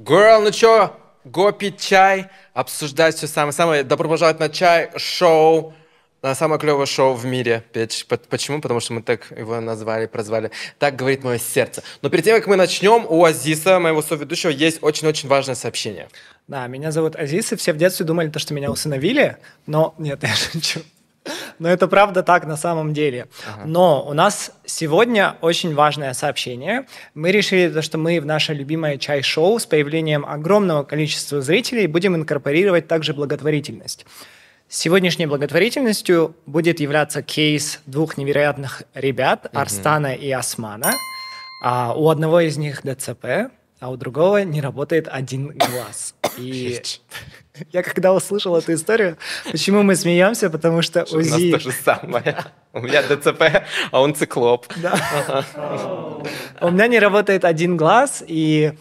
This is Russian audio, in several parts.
Girl, ну чё, го пить чай, обсуждать все самое-самое. Добро пожаловать на чай шоу. На самое клевое шоу в мире. Почему? Потому что мы так его назвали, прозвали. Так говорит мое сердце. Но перед тем, как мы начнем, у Азиса, моего соведущего, есть очень-очень важное сообщение. Да, меня зовут Азис, и все в детстве думали, что меня усыновили, но нет, я шучу. Но это правда так на самом деле. Ага. Но у нас сегодня очень важное сообщение. Мы решили, что мы в наше любимое чай-шоу с появлением огромного количества зрителей будем инкорпорировать также благотворительность. Сегодняшней благотворительностью будет являться кейс двух невероятных ребят, угу. Арстана и Османа. А у одного из них ДЦП, а у другого не работает один глаз. И я когда услышал эту историю, почему мы смеемся, потому что УЗИ... У нас то же самое. У меня ДЦП, а он циклоп. Да. У меня не работает один глаз, и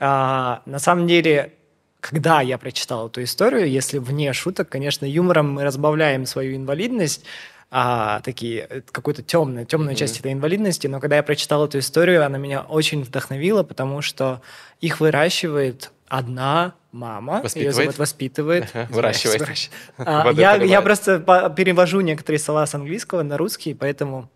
а, на самом деле когда я прочитал эту историю, если вне шуток, конечно, юмором мы разбавляем свою инвалидность, а, такие э, какую-то темную, темную mm-hmm. часть этой инвалидности, но когда я прочитал эту историю, она меня очень вдохновила, потому что их выращивает одна мама, воспитывает. ее зовут воспитывает, выращивает. А, я, я просто перевожу некоторые слова с английского на русский, поэтому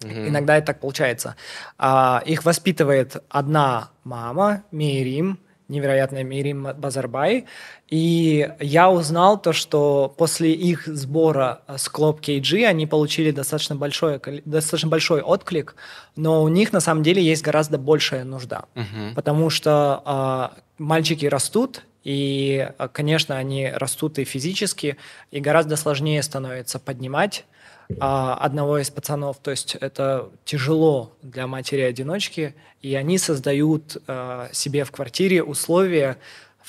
mm-hmm. иногда это так получается. А, их воспитывает одна мама, Мирим, невероятная Мирим Базарбай. И я узнал то, что после их сбора с Club KG они получили достаточно большой, достаточно большой отклик, но у них на самом деле есть гораздо большая нужда. Uh-huh. Потому что э, мальчики растут, и, конечно, они растут и физически, и гораздо сложнее становится поднимать а, одного из пацанов. То есть это тяжело для матери-одиночки, и они создают а, себе в квартире условия,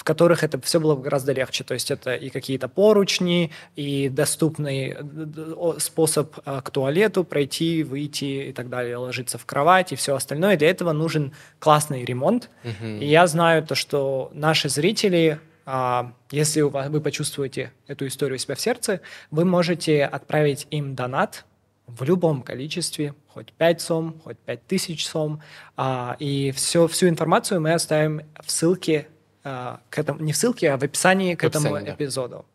в которых это все было бы гораздо легче. То есть это и какие-то поручни, и доступный способ а, к туалету пройти, выйти и так далее, ложиться в кровать и все остальное. Для этого нужен классный ремонт. Uh-huh. И я знаю то, что наши зрители а, если вы почувствуете эту историю у себя в сердце, вы можете отправить им донат в любом количестве, хоть 5 сом, хоть 5 тысяч сом. А, и все, всю информацию мы оставим в ссылке, к этому, не в ссылке, а в описании к в этому описании, эпизоду.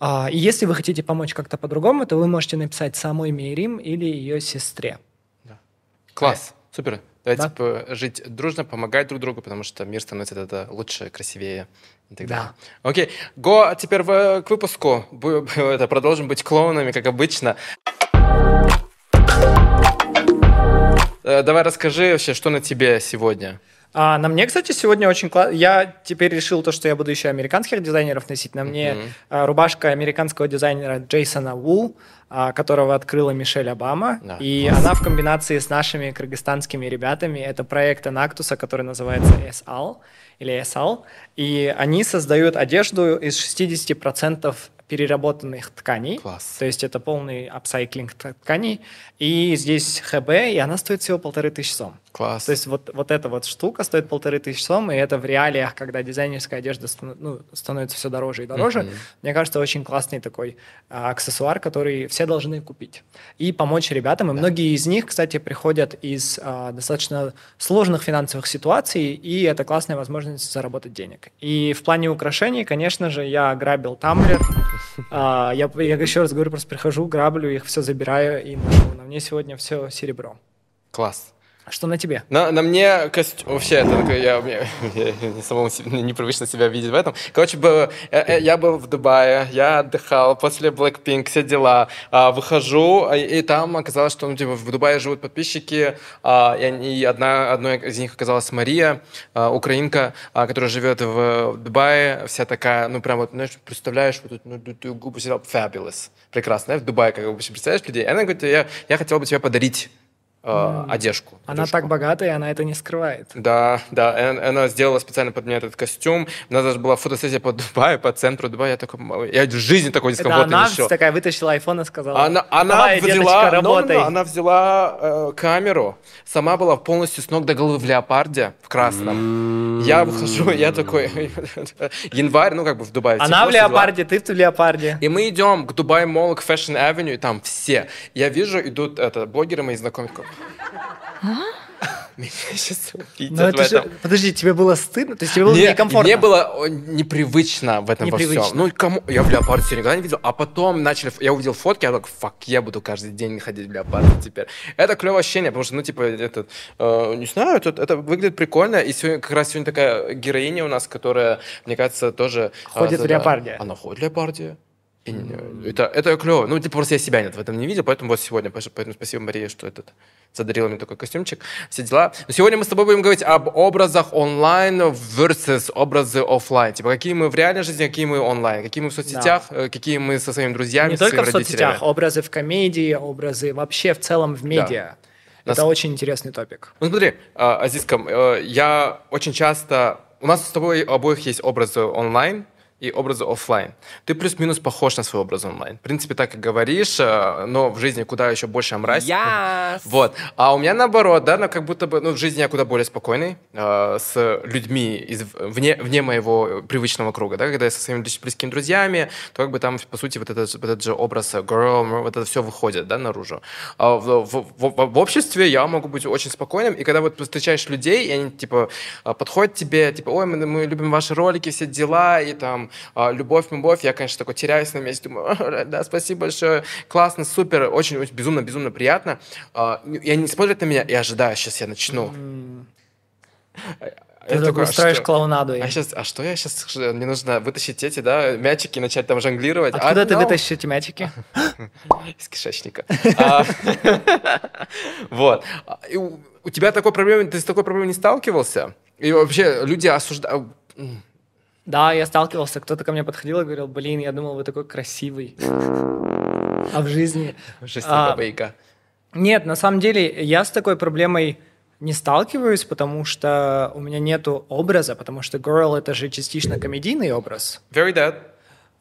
Да. И если вы хотите помочь как-то по-другому, то вы можете написать самой Мейрим или ее сестре. Да. Класс, э, супер. Давайте да? типа, жить дружно, помогать друг другу, потому что мир становится это лучше, красивее и так далее. Да. Окей, го а теперь в, к выпуску. Это, продолжим быть клоунами, как обычно. Э, давай расскажи вообще, что на тебе сегодня. А, на мне, кстати, сегодня очень классно. Я теперь решил то, что я буду еще американских дизайнеров носить. На мне mm-hmm. рубашка американского дизайнера Джейсона Вул, а, которого открыла Мишель Обама. Да. И она в комбинации с нашими кыргызстанскими ребятами. Это проект Анактуса, который называется SAL или SAL. И они создают одежду из 60% переработанных тканей. Класс. То есть это полный апсайклинг тканей. И здесь ХБ, и она стоит всего полторы тысячи сом. Класс. То есть вот, вот эта вот штука стоит полторы тысячи сом, и это в реалиях, когда дизайнерская одежда ну, становится все дороже и дороже. Mm-hmm. Мне кажется, очень классный такой а, аксессуар, который все должны купить. И помочь ребятам. И да. многие из них, кстати, приходят из а, достаточно сложных финансовых ситуаций, и это классная возможность заработать денег. И в плане украшений, конечно же, я грабил Тамблер. А, я, я еще раз говорю, просто прихожу, граблю их, все забираю и ношу. На мне сегодня все серебро. Класс. Что на тебе? На, на мне костюм... Вообще, это такое, я, я, я самому непривычно себя видеть в этом. Короче, был, я, э, я был в Дубае, я отдыхал после Blackpink, все дела. А, выхожу, а, и там оказалось, что ну, типа, в Дубае живут подписчики, а, и, и одна, одной из них оказалась Мария, а, украинка, а, которая живет в Дубае, вся такая, ну, прям вот, знаешь, представляешь, вот тут, ну, губы сидел, fabulous, прекрасно, в Дубае, как бы, представляешь людей. Она говорит, я, я хотела бы тебе подарить э, одежку. Она одежку. так богата, и она это не скрывает. Да, да. Она, сделала специально под меня этот костюм. У нас даже была фотосессия по Дубаю, по центру Дубая. Я такой, я в жизни такой дискомфорт не она такая вытащила айфон и сказала, она, она Давай, взяла, деточка, работай. No, no, она взяла э, камеру, сама была полностью с ног до головы в леопарде, в красном. Я выхожу, я такой, январь, ну как бы в Дубае. Она в леопарде, ты в леопарде. И мы идем к Dubai Mall, к Fashion Avenue, и там все. Я вижу, идут это, блогеры мои знакомые, а? Меня сейчас увидят Но в это же-. Подожди, тебе было стыдно? То есть тебе было Мне, некомфортно? мне было непривычно в этом во Непривычно. всем. Ну, кому... Я в леопарде всё никогда не видел, а потом начали... Я увидел фотки, я такой, fuck, я буду каждый день ходить в леопарде теперь. Это клевое ощущение, потому что, ну, типа, этот, э, не знаю, это, это выглядит прикольно, и сегодня, как раз сегодня такая героиня у нас, которая, мне кажется, тоже... э, Ходит в за- леопарде. Она ходит в леопарде. И это, это клево. Ну, типа, просто я себя нет в этом не видел, поэтому вот сегодня, поэтому спасибо, Мария, что этот задарила мне такой костюмчик, все дела. Но сегодня мы с тобой будем говорить об образах онлайн versus образы оффлайн. Типа, какие мы в реальной жизни, какие мы онлайн, какие мы в соцсетях, э, какие мы со своими друзьями, Не только в соцсетях, образы в комедии, образы вообще в целом в медиа. Нас- Это очень интересный топик. Ну смотри, а, Азизка, э, я очень часто... У нас с тобой обоих есть образы онлайн и образы оффлайн. Ты плюс-минус похож на свой образ онлайн. В принципе, так и говоришь, э, но в жизни куда еще больше мразь. Вот. А у меня наоборот, да, ну, как будто бы, ну, в жизни я куда более спокойный, э, с людьми из, вне, вне моего привычного круга, да, когда я со своими близ- близкими друзьями, то как бы там, по сути, вот этот, вот этот же образ э, girl, вот это все выходит, да, наружу. А в, в- в- в обществе я могу быть очень спокойным, и когда вот встречаешь людей, и они, типа, а, подходят тебе, типа, ой, мы, мы любим ваши ролики, все дела, и там, а, любовь, любовь, я, конечно, такой теряюсь на месте, думаю, да, спасибо большое, классно, супер, очень, очень безумно, безумно приятно. А, И они смотрят на меня и ожидают, сейчас я начну. Ты Я такой такой, а клоунаду. А, сейчас, а что я сейчас? Мне нужно вытащить эти, да, мячики, начать там жонглировать. Откуда А, ты no. вытащишь эти мячики? Из кишечника. А, Вот. У тебя такой проблемы, ты с такой проблемой не сталкивался? И вообще люди осуждают... Да, я сталкивался. Кто-то ко мне подходил и говорил, блин, я думал, вы такой красивый. А в жизни... Жесть, А. Нет, на самом деле я с такой проблемой не сталкиваюсь, потому что у меня нету образа, потому что girl это же частично комедийный образ. Very dead.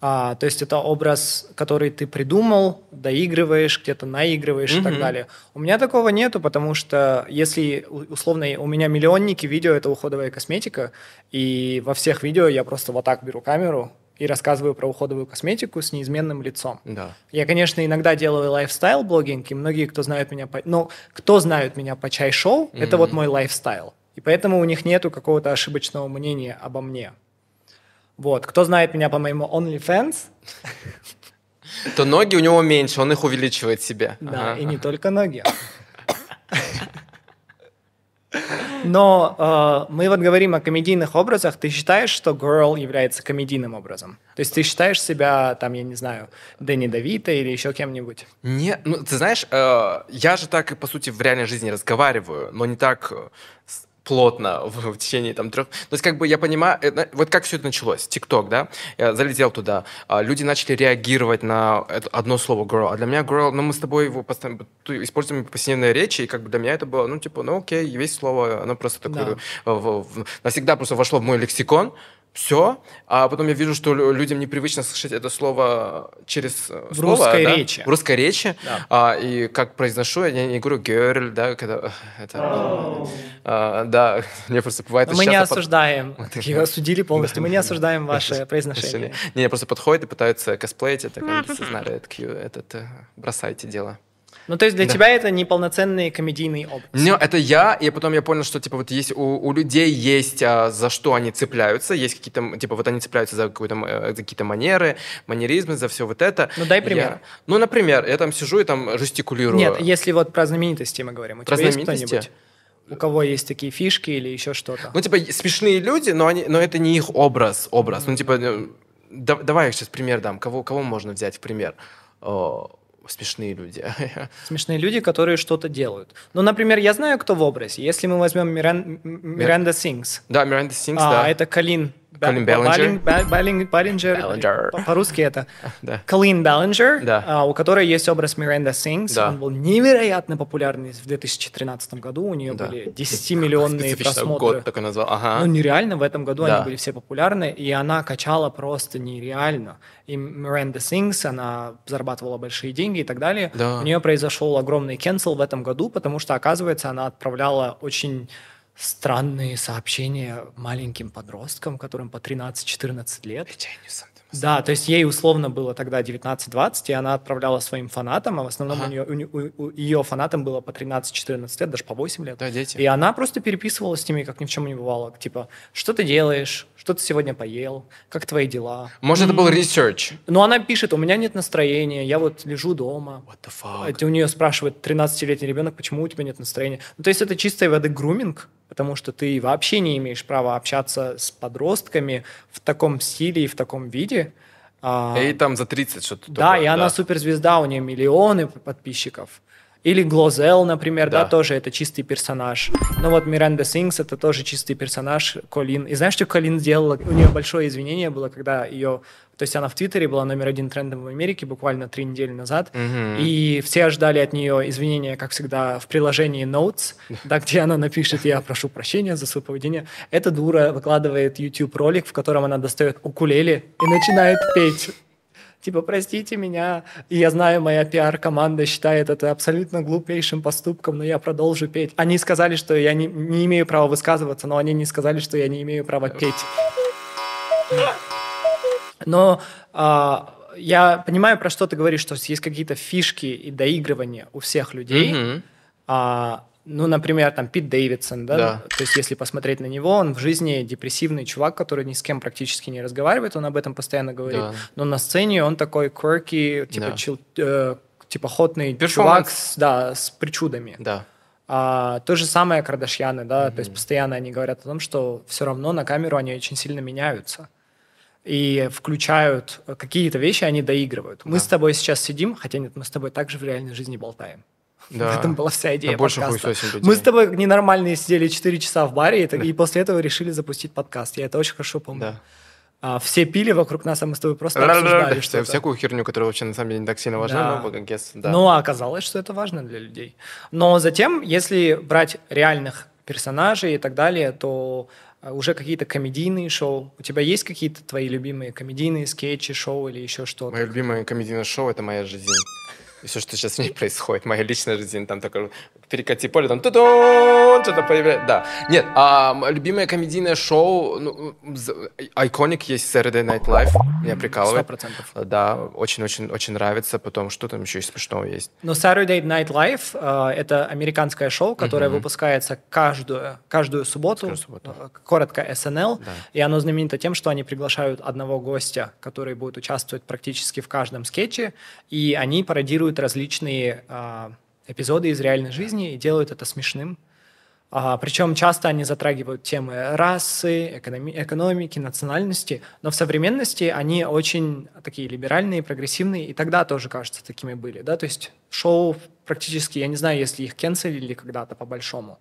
А, то есть это образ, который ты придумал, доигрываешь, где-то наигрываешь и так далее. У меня такого нету, потому что если условно у меня миллионники видео это уходовая косметика, и во всех видео я просто вот так беру камеру и рассказываю про уходовую косметику с неизменным лицом. Да. Я, конечно, иногда делаю lifestyle-blogging, и многие, кто знают меня по... Ну, кто знают меня по Chai Show, это вот мой lifestyle. И поэтому у них нету какого-то ошибочного мнения обо мне. Вот. Кто знает меня по моему OnlyFans, То ноги у него меньше, он их увеличивает себе. да, Ага. и не только ноги. Но э, мы вот говорим о комедийных образах. Ты считаешь, что girl является комедийным образом? То есть ты считаешь себя, там, я не знаю, Дэнни Давита или еще кем-нибудь? Не, ну ты знаешь, э, я же так и по сути в реальной жизни разговариваю, но не так э, плотно в, в течение там трех. То есть как бы я понимаю, э, вот как все это началось, ТикТок, да, я залетел туда, а, люди начали реагировать на одно слово girl, а для меня girl, ну мы с тобой его постоянно используем в повседневной речи, и как бы для меня это было, ну типа, ну окей, есть слово, оно просто такое Да. э, в- в- навсегда просто вошло в мой лексикон. Все, а потом я вижу, что лю- людям непривычно слышать это слово через э, В слово, русской да, речи. в русской речи. Да. А, и как произношу, я не говорю girl, да, когда это, а, да, мне просто бывает. Мы не я под- осуждаем. Такие осудили полностью. Мы не осуждаем ваше произношение. Не, просто подходит и пытаются косплеить, это как бы, знали, это этот, э, бросайте дело. Ну, то есть для Да. тебя это неполноценный комедийный образ. Не, это я, и потом я понял, что типа вот есть у, у людей есть а, за что они цепляются, есть какие-то типа вот они цепляются за э, за какие-то манеры, манеризмы, за все вот это. Ну, дай Я- пример. ну, например, я там сижу и там жестикулирую. Нет, если вот про знаменитости мы говорим. У Про тебя есть кто-нибудь? У кого есть такие фишки или еще что-то? Ну, типа, смешные люди, но, они, но это не их образ, образ. Ну, типа, э, да- давай я сейчас пример дам. Кого, кого можно взять в пример? О, смешные люди. Смешные люди, которые что-то делают. Ну, например, я знаю, кто в образе. Если мы возьмем Миран- Миранда Сингс, да, Миранда Сингс, а, да. это Колин Ба- Колин Беллинджер. Беллинджер. По- По-русски это. Да. Колин Баллинджер, Да. а, у которой есть образ Миранда Сингс. Да. Он был невероятно популярный в 2013 году. У нее Да. были 10-миллионные Специфично просмотры. год такой назвал. Ага. Ну, нереально, в этом году Да. они были все популярны, и она качала просто нереально. И Миранда Сингс, она зарабатывала большие деньги и так далее. Да. У нее произошел огромный cancel в этом году, потому что, оказывается, она отправляла очень странные сообщения маленьким подросткам, которым по 13-14 лет. Да, то есть ей условно было тогда 19-20, и она отправляла своим фанатам, а в основном ага. у, нее, у, у ее фанатам было по 13-14 лет, даже по 8 лет. Да, дети. И она просто переписывалась с ними, как ни в чем не бывало. Типа, что ты делаешь? Что ты сегодня поел? Как твои дела? Может, это был research? Ну, она пишет, у меня нет настроения, я вот лежу дома. What the fuck? Это у нее спрашивает 13-летний ребенок, почему у тебя нет настроения. Ну, то есть это чистой воды груминг, потому что ты вообще не имеешь права общаться с подростками в таком стиле и в таком виде. А, и там за 30 что-то. Да, такое, и она суперзвезда, у нее миллионы подписчиков. Или Глозел, например, да. да, тоже это чистый персонаж. Ну вот Миранда Сингс это тоже чистый персонаж, Колин. И знаешь, что Колин сделала? У нее большое извинение было, когда ее... То есть она в Твиттере была номер один трендом в Америке буквально три недели назад. Угу. И все ждали от нее извинения, как всегда, в приложении Notes, да, где она напишет «Я прошу прощения за свое поведение». Эта дура выкладывает YouTube-ролик, в котором она достает укулеле и начинает петь типа, простите меня, и я знаю, моя пиар-команда считает это абсолютно глупейшим поступком, но я продолжу петь. Они сказали, что я не, не имею права высказываться, но они не сказали, что я не имею права петь. Но а, я понимаю, про что ты говоришь, что есть какие-то фишки и доигрывания у всех людей. Mm-hmm. А, ну, например, там Пит Дэвидсон, да? да, то есть если посмотреть на него, он в жизни депрессивный чувак, который ни с кем практически не разговаривает, он об этом постоянно говорит, да. но на сцене он такой quirky, типа, да. чил, э, типа хотный чувак, с, да, с причудами. Да. А, то же самое Кардашьяны, да, mm-hmm. то есть постоянно они говорят о том, что все равно на камеру они очень сильно меняются и включают какие-то вещи, они доигрывают. Да. Мы с тобой сейчас сидим, хотя нет, мы с тобой также в реальной жизни болтаем. Да. В этом была вся идея да больше подкаста. Мы с тобой ненормальные сидели 4 часа в баре, и, да. и после этого решили запустить подкаст. Я это очень хорошо помню. Да. А, все пили вокруг нас, а мы с тобой просто обсуждали что Всякую херню, которая вообще на самом деле не так сильно важна, да. но guess, да. Ну, а оказалось, что это важно для людей. Но затем, если брать реальных персонажей и так далее, то а, уже какие-то комедийные шоу. У тебя есть какие-то твои любимые комедийные скетчи, шоу или еще что-то? Мое любимое комедийное шоу — это «Моя жизнь». Все, что сейчас в ней происходит, моя личная жизнь, там такой перекати поле, там что-то появляется. Да. Нет, а любимое комедийное шоу, ну, Iconic есть Saturday Night Live, меня прикалывает. Сто процентов. Да, очень-очень-очень нравится, потом что там еще из смешного есть. Но Saturday Night Live э, это американское шоу, которое mm-hmm. выпускается каждую, каждую субботу, каждую субботу. Э, коротко SNL, да. и оно знаменито тем, что они приглашают одного гостя, который будет участвовать практически в каждом скетче, и они пародируют различные э, эпизоды из реальной жизни и делают это смешным. А, причем часто они затрагивают темы расы, экономи- экономики, национальности, но в современности они очень такие либеральные, прогрессивные, и тогда тоже, кажется, такими были. Да? То есть шоу практически, я не знаю, если их кенселили когда-то по-большому.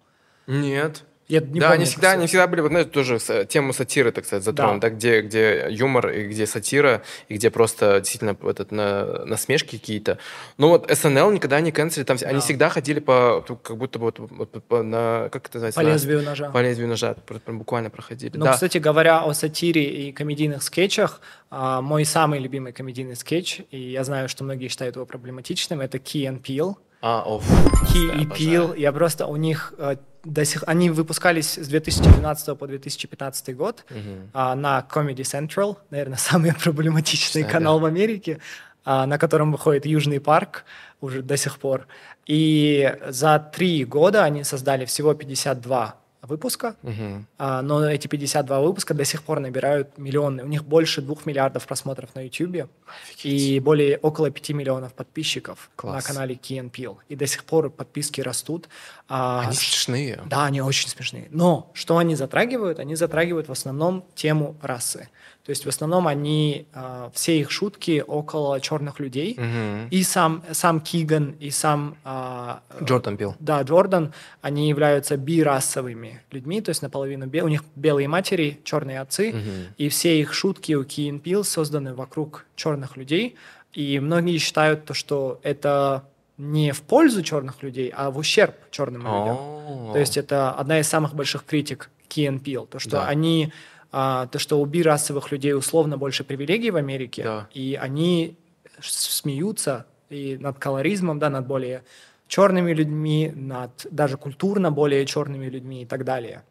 Нет. Я не да, помню, они всегда, они всегда были, вот, знаете, тоже тему сатиры, так сказать, затронуты, да. да, где, где юмор и где сатира, и где просто действительно этот, на, насмешки какие-то. Но вот СНЛ никогда не канцели, там да. они всегда ходили по, как будто бы вот, по, по, на, как это называется? По лезвию ножа. По лезвию ножа, буквально проходили. Ну, да. кстати, говоря о сатире и комедийных скетчах, а, мой самый любимый комедийный скетч, и я знаю, что многие считают его проблематичным, это Key and Peele. А, оф. Key и Peele, я просто у них э, до сих они выпускались с 2012 по 2015 год uh-huh. а, на Comedy Central, наверное, самый проблематичный Что канал в Америке, а, на котором выходит Южный парк уже до сих пор. И за три года они создали всего 52 выпуска, uh-huh. а, но эти 52 выпуска до сих пор набирают миллионы. У них больше двух миллиардов просмотров на YouTube и более около 5 миллионов подписчиков Класс. на канале Peele. И до сих пор подписки растут. А, они смешные. Да, они очень смешные. Но что они затрагивают? Они затрагивают в основном тему расы. То есть в основном они, э, все их шутки около черных людей. Угу. И сам, сам Киган, и сам... Э, Джордан Билл. Да, Джордан, они являются бирасовыми людьми, то есть наполовину бел, у них белые матери, черные отцы, угу. и все их шутки у Киин Пил созданы вокруг черных людей. И многие считают то, что это не в пользу черных людей, а в ущерб черным людям. То есть это одна из самых больших критик Киен Пил, то, что да. они а, то, что у бирасовых людей условно больше привилегий в Америке, да. и они смеются и над колоризмом, да, над более черными людьми, над даже культурно более черными людьми и так далее.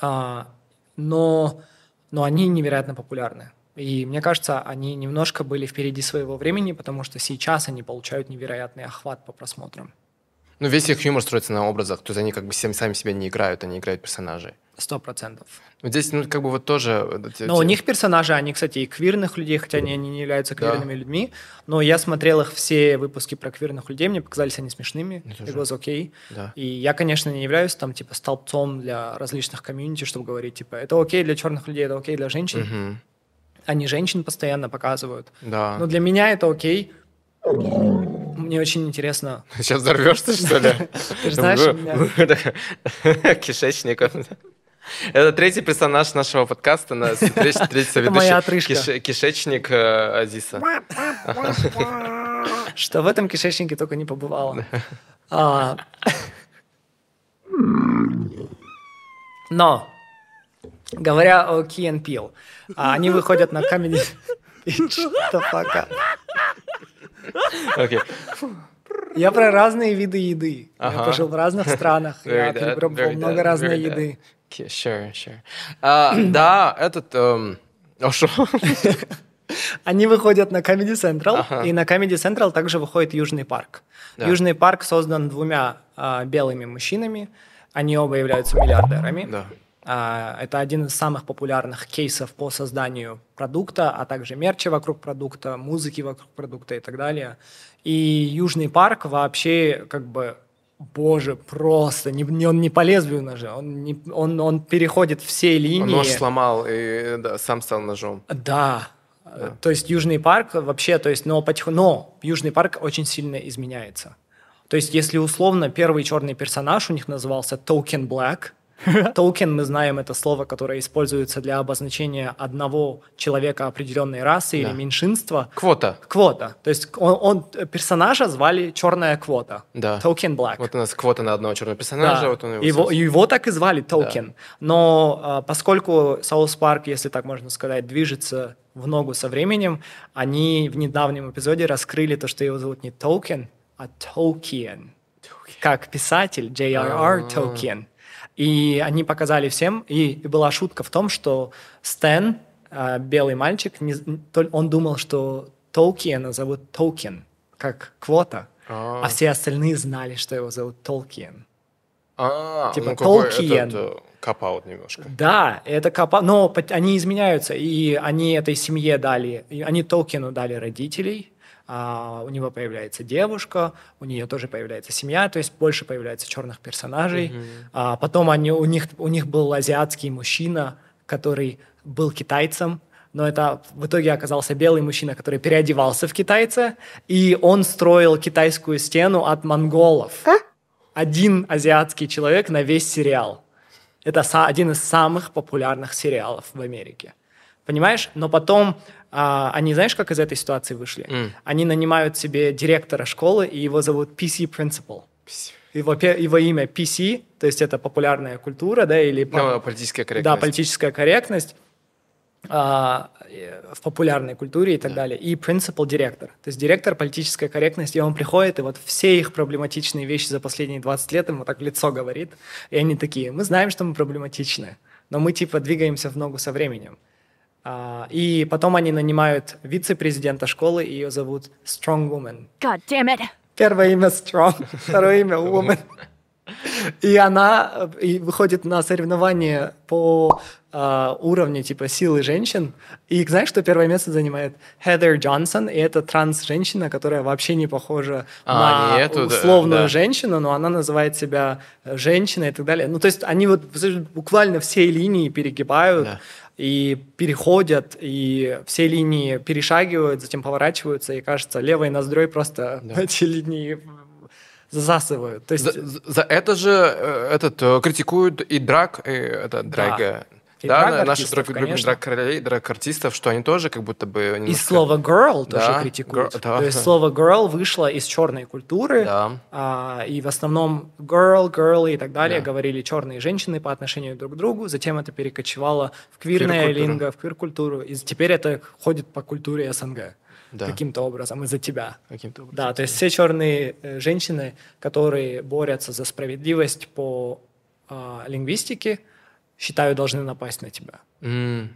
А, но, но они невероятно популярны. И мне кажется, они немножко были впереди своего времени, потому что сейчас они получают невероятный охват по просмотрам. Ну, весь их юмор строится на образах, то есть они как бы сами себя не играют, они играют персонажей. Сто процентов. Вот здесь, ну, как бы вот тоже... Но у них персонажи, они, кстати, и квирных людей, хотя они, они не являются квирными да. людьми, но я смотрел их все выпуски про квирных людей, мне показались они смешными, it was okay. Да. И я, конечно, не являюсь там, типа, столбцом для различных комьюнити, чтобы говорить, типа, это окей для черных людей, это окей для женщин. Угу. Они женщин постоянно показывают. Да. Но для меня это окей, мне очень интересно. Сейчас взорвешься, что ли? Знаешь, меня... Это третий персонаж нашего подкаста, на третий, соведущий. Кишечник э, Азиса. Что в этом кишечнике только не побывало. А. Но, говоря о Key and Peele, они выходят на камень... Что пока? Я про разные виды еды. Ага. Я пожил в разных странах. я перепробовал много that, разной еды. Okay, sure, sure. Uh, да, этот... Um... Они выходят на Comedy Central, ага. и на Comedy Central также выходит Южный парк. Да. Южный парк создан двумя а, белыми мужчинами. Они оба являются миллиардерами. Да. А, это один из самых популярных кейсов по созданию продукта, а также мерча вокруг продукта, музыки вокруг продукта и так далее. И Южный парк вообще как бы боже, просто не, не, он не по лезвию ножа, он, не, он, он переходит все линии. Он нож сломал и да, сам стал ножом. Да. да. То есть Южный парк вообще, то есть, но, потих... но Южный парк очень сильно изменяется. То есть, если условно первый черный персонаж у них назывался Token Black, Токен, мы знаем, это слово, которое используется для обозначения одного человека определенной расы да. или меньшинства. Квота. Квота. То есть он, он персонажа звали черная квота. Да. Token Black. Вот у нас квота на одного черного персонажа. Да. Вот он его, его, его так и звали Токен. Да. Но а, поскольку South Park, если так можно сказать, движется в ногу со временем, они в недавнем эпизоде раскрыли то, что его зовут не Токен, а Tolkien. Как писатель J.R.R. Tolkien. И они показали всем, и, была шутка в том, что Стэн, э, белый мальчик, не, он думал, что Толкиена зовут Толкин, как квота, а, а все остальные знали, что его зовут Толкиен. А, типа ну, Толкиен. Это, копаут немножко. Да, это копаут, но они изменяются, и они этой семье дали, они Толкину дали родителей, а, у него появляется девушка, у нее тоже появляется семья, то есть больше появляется черных персонажей. Mm-hmm. А, потом они, у, них, у них был азиатский мужчина, который был китайцем, но это в итоге оказался белый мужчина, который переодевался в китайца, и он строил китайскую стену от монголов. А? Один азиатский человек на весь сериал. Это один из самых популярных сериалов в Америке. Понимаешь? Но потом а, они, знаешь, как из этой ситуации вышли? Mm. Они нанимают себе директора школы, и его зовут PC Principal. Его, его имя PC, то есть это популярная культура, да, или... No, политическая корректность. Да, политическая корректность а, в популярной культуре и так yeah. далее. И принципал директор. То есть директор политической корректности, и он приходит, и вот все их проблематичные вещи за последние 20 лет ему так в лицо говорит. И они такие, мы знаем, что мы проблематичны, но мы типа двигаемся в ногу со временем. Uh, и потом они нанимают вице-президента школы, ее зовут Strong Woman. God damn it. Первое имя Strong, второе имя Woman. И она и выходит на соревнования по uh, уровню типа силы женщин. И знаешь, что первое место занимает Хедер Джонсон, и это транс-женщина, которая вообще не похожа а, на эту, условную да. женщину, но она называет себя женщиной и так далее. Ну, то есть они вот буквально все линии перегибают. Да и переходят, и все линии перешагивают, затем поворачиваются, и кажется, левой ноздрой просто да. эти линии засасывают. То есть... за, за это же э, этот э, критикуют и драк, и это драга. Да. И да, наши любим драг-королей, драг-артистов, что они тоже как будто бы... Немножко... И слово girl тоже да, критикуют. Girl, да. То есть слово girl вышло из черной культуры, да. а, и в основном girl, girl и так далее да. говорили черные женщины по отношению друг к другу, затем это перекочевало в квирное линго, в квир-культуру, и теперь это ходит по культуре СНГ. Да. каким-то образом из-за тебя. Каким-то образом. Да, то есть все черные э, женщины, которые борются за справедливость по э, лингвистике, считаю, должны напасть на тебя. Mm.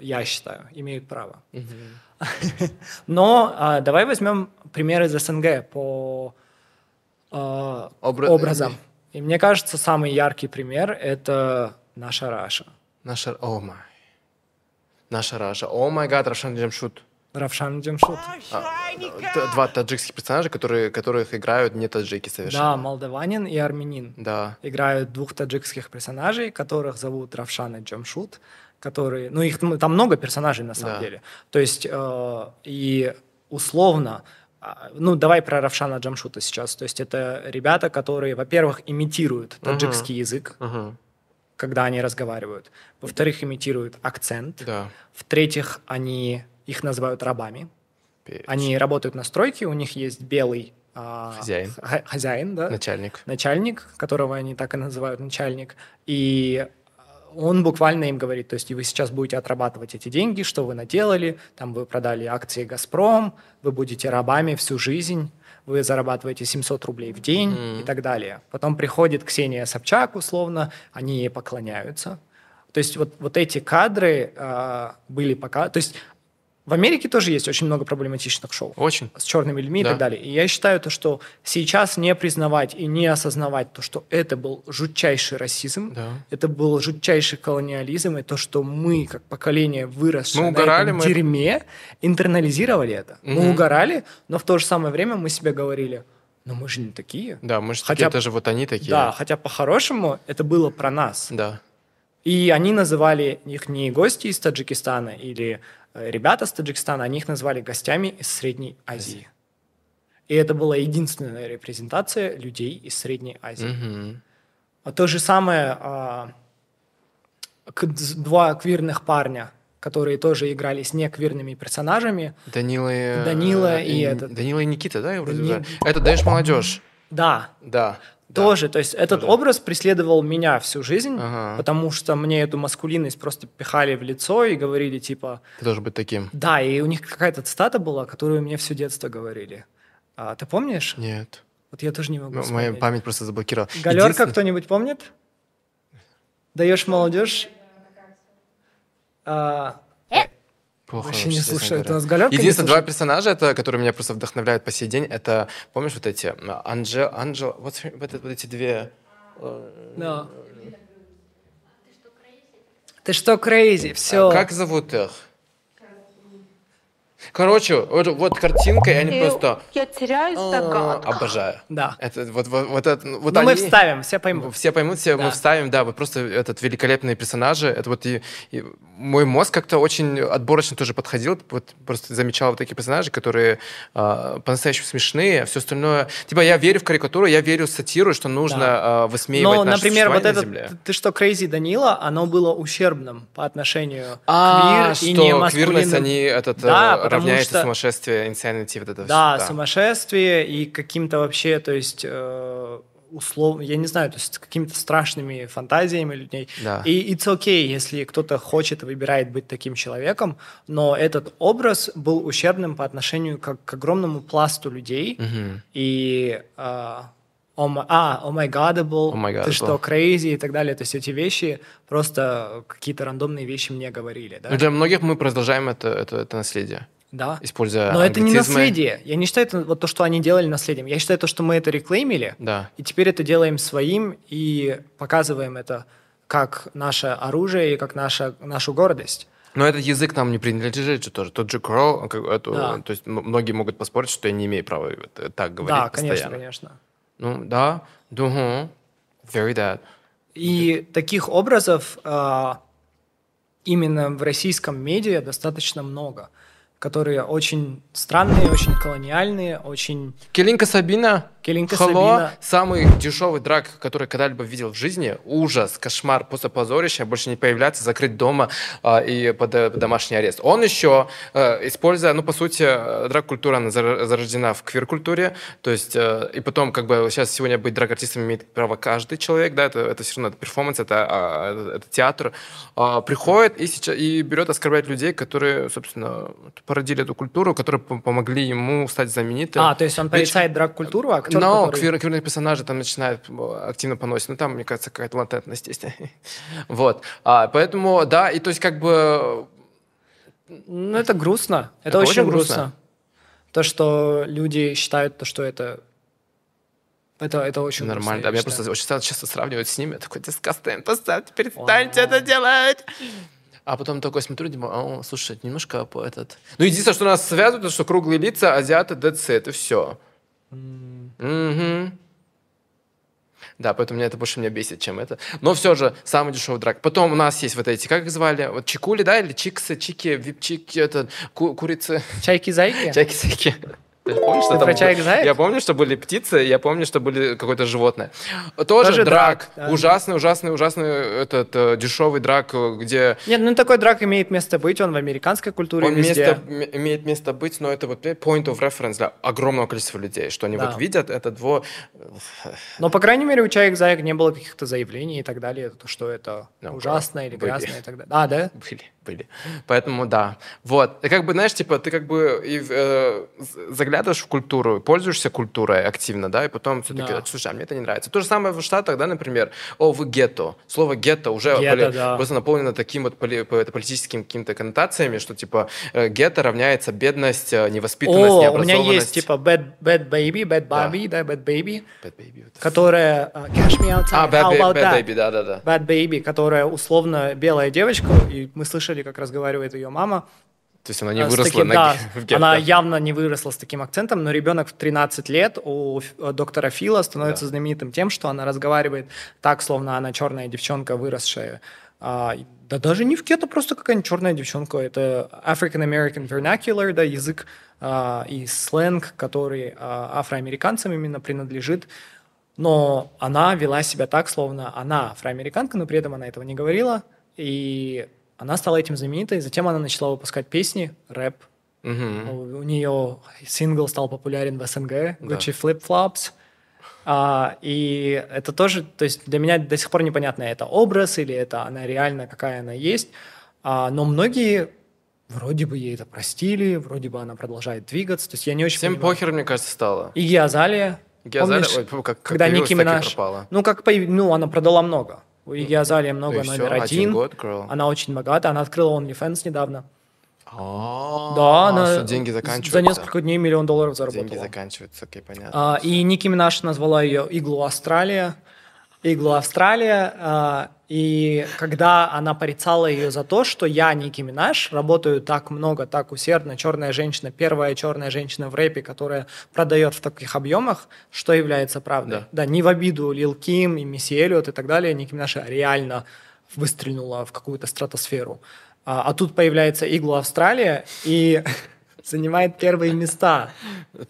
я считаю, имеют право. Но а, давай возьмем пример из СНГ по а, Обра... образам. И мне кажется, самый яркий пример — это наша Раша. Наша... О май. Наша Раша. О май гад, Равшан Джамшут. Равшан Джамшут. А, два таджикских персонажа, которые, которых играют не таджики совершенно. Да, молдаванин и армянин. Да. Играют двух таджикских персонажей, которых зовут Равшан и Джамшут которые, ну их там много персонажей на самом да. деле. То есть э, и условно, а, ну давай про Равшана Джамшута сейчас. То есть это ребята, которые, во-первых, имитируют таджикский uh-huh. язык. Uh-huh когда они разговаривают. Во-вторых, имитируют акцент. Да. В-третьих, они их называют рабами. Петь. Они работают на стройке, у них есть белый а, хозяин. хозяин, да? Начальник. Начальник, которого они так и называют начальник. И он буквально им говорит, то есть вы сейчас будете отрабатывать эти деньги, что вы наделали, там вы продали акции «Газпром», вы будете рабами всю жизнь, вы зарабатываете 700 рублей в день mm-hmm. и так далее. Потом приходит Ксения Собчак, условно, они ей поклоняются. То есть вот, вот эти кадры э, были пока... То есть в Америке тоже есть очень много проблематичных шоу. Очень. С черными людьми да. и так далее. И я считаю то, что сейчас не признавать и не осознавать то, что это был жутчайший расизм, да. это был жутчайший колониализм, и то, что мы, как поколение, выросшее мы угорали, на этом мы... дерьме, интернализировали это. Угу. Мы угорали, но в то же самое время мы себе говорили, но мы же не такие. Да, мы же хотя, такие, даже вот они такие. Да, хотя по-хорошему это было про нас. Да. И они называли их не гости из Таджикистана или Э, ребята с Таджикистана, они их назвали гостями из Средней Азии. И это была единственная репрезентация людей из Средней Азии. Mm-hmm. А то же самое а, два квирных парня, которые тоже играли с неквирными персонажами. Данила и... Данила и, и этот... Данила и Никита, да? Вроде Дани... Это даешь молодежь. Да. Да. Тоже, то есть этот тоже. образ преследовал меня всю жизнь, ага. потому что мне эту маскулинность просто пихали в лицо и говорили типа... Ты должен быть таким. Да, и у них какая-то цитата была, которую мне все детство говорили. А, ты помнишь? Нет. Вот я тоже не могу вспомнить. Моя память просто заблокировала. Галерка Единственное... кто-нибудь помнит? Даешь молодежь? А, Плохо Вообще не слушаю. Это с галеркой Единственное, два персонажа, это, которые меня просто вдохновляют по сей день, это, помнишь, вот эти, Анджел, Анджел, вот, вот, вот эти две... Да. Ты что, crazy? Все. Как зовут их? Короче, вот, вот картинка, и они просто... Я теряюсь в догадках. Обожаю. Да. Это, вот, вот, вот, это, вот Но они, мы вставим, все поймут. Все поймут, все да. мы вставим, да, вы просто этот великолепные персонажи. Это вот и, и мой мозг как-то очень отборочно тоже подходил, вот просто замечал вот такие персонажи, которые э, по-настоящему смешные, а все остальное... Типа я верю в карикатуру, я верю в сатиру, что нужно да. э, высмеивать Но, наше например, вот это, ты что, Crazy Данила, оно было ущербным по отношению а, к квир и не маскулинным. они этот, да, э, равняется что... сумасшествие, insanity, вот это да, все. Да, сумасшествие и каким-то вообще, то есть... Э, условно, я не знаю, то есть с какими-то страшными фантазиями людей. Да. И it's okay, если кто-то хочет и выбирает быть таким человеком, но этот образ был ущербным по отношению к, к огромному пласту людей. Угу. И oh my, а, oh my godable, oh my God ты что, crazy и так далее. То есть эти вещи, просто какие-то рандомные вещи мне говорили. Да? Но для многих мы продолжаем это, это, это наследие. Да. Используя Но это не наследие. Я не считаю это вот то, что они делали наследием. Я считаю то, что мы это реклеймили, да. и теперь это делаем своим и показываем это как наше оружие и как наша, нашу гордость. Но этот язык нам не принадлежит же тоже. Тот же Crow, эту, да. то есть многие могут поспорить, что я не имею права так говорить Да, постоянно. конечно, конечно. Ну, да, угу. very that. И таких образов э, именно в российском медиа достаточно много которые очень странные, очень колониальные, очень... Келинка Сабина Келинка Hello. Сабина. Самый дешевый драк, который когда-либо видел в жизни. Ужас, кошмар, просто позорище. Больше не появляться, закрыть дома а, и под, под домашний арест. Он еще, а, используя, ну, по сути, драг-культура, она зарождена в квир-культуре. То есть, а, и потом, как бы, сейчас сегодня быть драг-артистом имеет право каждый человек, да, это, это все равно это перформанс, это, а, это, это театр. А, приходит и, сейчас, и берет оскорблять людей, которые, собственно, породили эту культуру, которые помогли ему стать знаменитым. А, то есть он порицает драг-культуру, а актер, Но который... квир, квирные персонажи там начинают э, активно поносить. Ну, там, мне кажется, какая-то латентность есть. вот. А, поэтому, да, и то есть как бы Ну, это грустно. Это, Это очень грустно. грустно. То, что люди считают, то, что это... Это, это очень Нормально. грустно, Да, меня просто очень часто, сравнивают с ними. Я такой, disgusting, поставьте, перестаньте это делать. А потом такой смотрю, думаю, о, слушай, немножко по этот... Ну, единственное, что нас связывает, это что круглые лица, азиаты, ДЦ, это все. Мгм. Да, поэтому меня это больше меня бесит, чем это. Но все же, самый дешевый драк. Потом у нас есть вот эти, как их звали? Вот чикули, да, или чиксы, чики, випчики, это, ку- курицы, Чайки-зайки? чайки-сайки. Ты помнишь, что Ты там был- чаек-заек? Я помню, что были птицы, я помню, что были какое-то животное. Тоже, Тоже драк. драк, да. Ужасный, ужасный, ужасный этот э, дешевый драк, э, где Нет, ну такой драк имеет место быть, он в американской культуре он везде. место, имеет место быть, но это вот point of reference для огромного количества людей, что они Да. вот видят, это дво... Но, по крайней мере, у чаек заек не было каких-то заявлений и так далее, то, что это Ну, ужасно или были. грязно и так далее. А, да? Были, были. Поэтому да. Вот. И как бы, знаешь, типа, ты как бы и, э, заглядываешь в культуру, пользуешься культурой активно, да, и потом все-таки, Да. слушай, а мне это не нравится. То же самое в Штатах, да, например, о, вы гетто. Слово гетто уже Гетто, поли- да. просто наполнено таким вот поли- политическим какими-то коннотациями, что, типа, э, гетто равняется бедность, э, невоспитанность, О, у меня необразованность. есть типа bad, bad baby, bad baby, да, bad baby, Bad baby, которая uh, cash me outside, А, bad, how about bad that? baby, да-да-да. Bad baby, которая условно белая девочка, и мы слышали, как разговаривает ее мама. То есть она не с выросла таким, на да, в гетто. она явно не выросла с таким акцентом, но ребенок в 13 лет у э, доктора Фила становится Да. знаменитым тем, что она разговаривает так, словно она черная девчонка, выросшая. А, да даже не в гетто, просто какая-нибудь черная девчонка. Это African American vernacular, да, язык а, и сленг, который а, афроамериканцам именно принадлежит. Но она вела себя так, словно она афроамериканка, но при этом она этого не говорила. И она стала этим знаменитой. Затем она начала выпускать песни, рэп. Мгм. У, нее сингл стал популярен в СНГ, Да. Gucci Flip Flops. А, и это тоже, то есть для меня до сих пор непонятно, это образ или это она реально какая она есть. А, но многие вроде бы ей это простили, вроде бы она продолжает двигаться. То есть я не очень Всем понимаю. похер, мне кажется, стало. Игги Азалия. Игги Азалия, помнишь, ой, как- как когда Ники и Минаж, ну как появ- ну она продала много. У Игги Азалия много номер один год. Она очень богата, она открыла OnlyFans недавно. А, Да, она что деньги заканчиваются. за несколько дней миллион долларов заработала. Деньги заканчиваются, окей, понятно. А, и Ники Минаж назвала ее Иглу Австралия. Иглу Австралия. И когда она порицала ее за то, что я, Ники Минаж, работаю так много, так усердно, черная женщина, первая черная женщина в рэпе, которая продает в таких объемах, что является правдой. Да. Да, не в обиду Лил Ким и Мисси Эллиот и так далее, Ники Минаж реально выстрелила в какую-то стратосферу. А, а тут появляется Иглу Австралия и занимает первые места.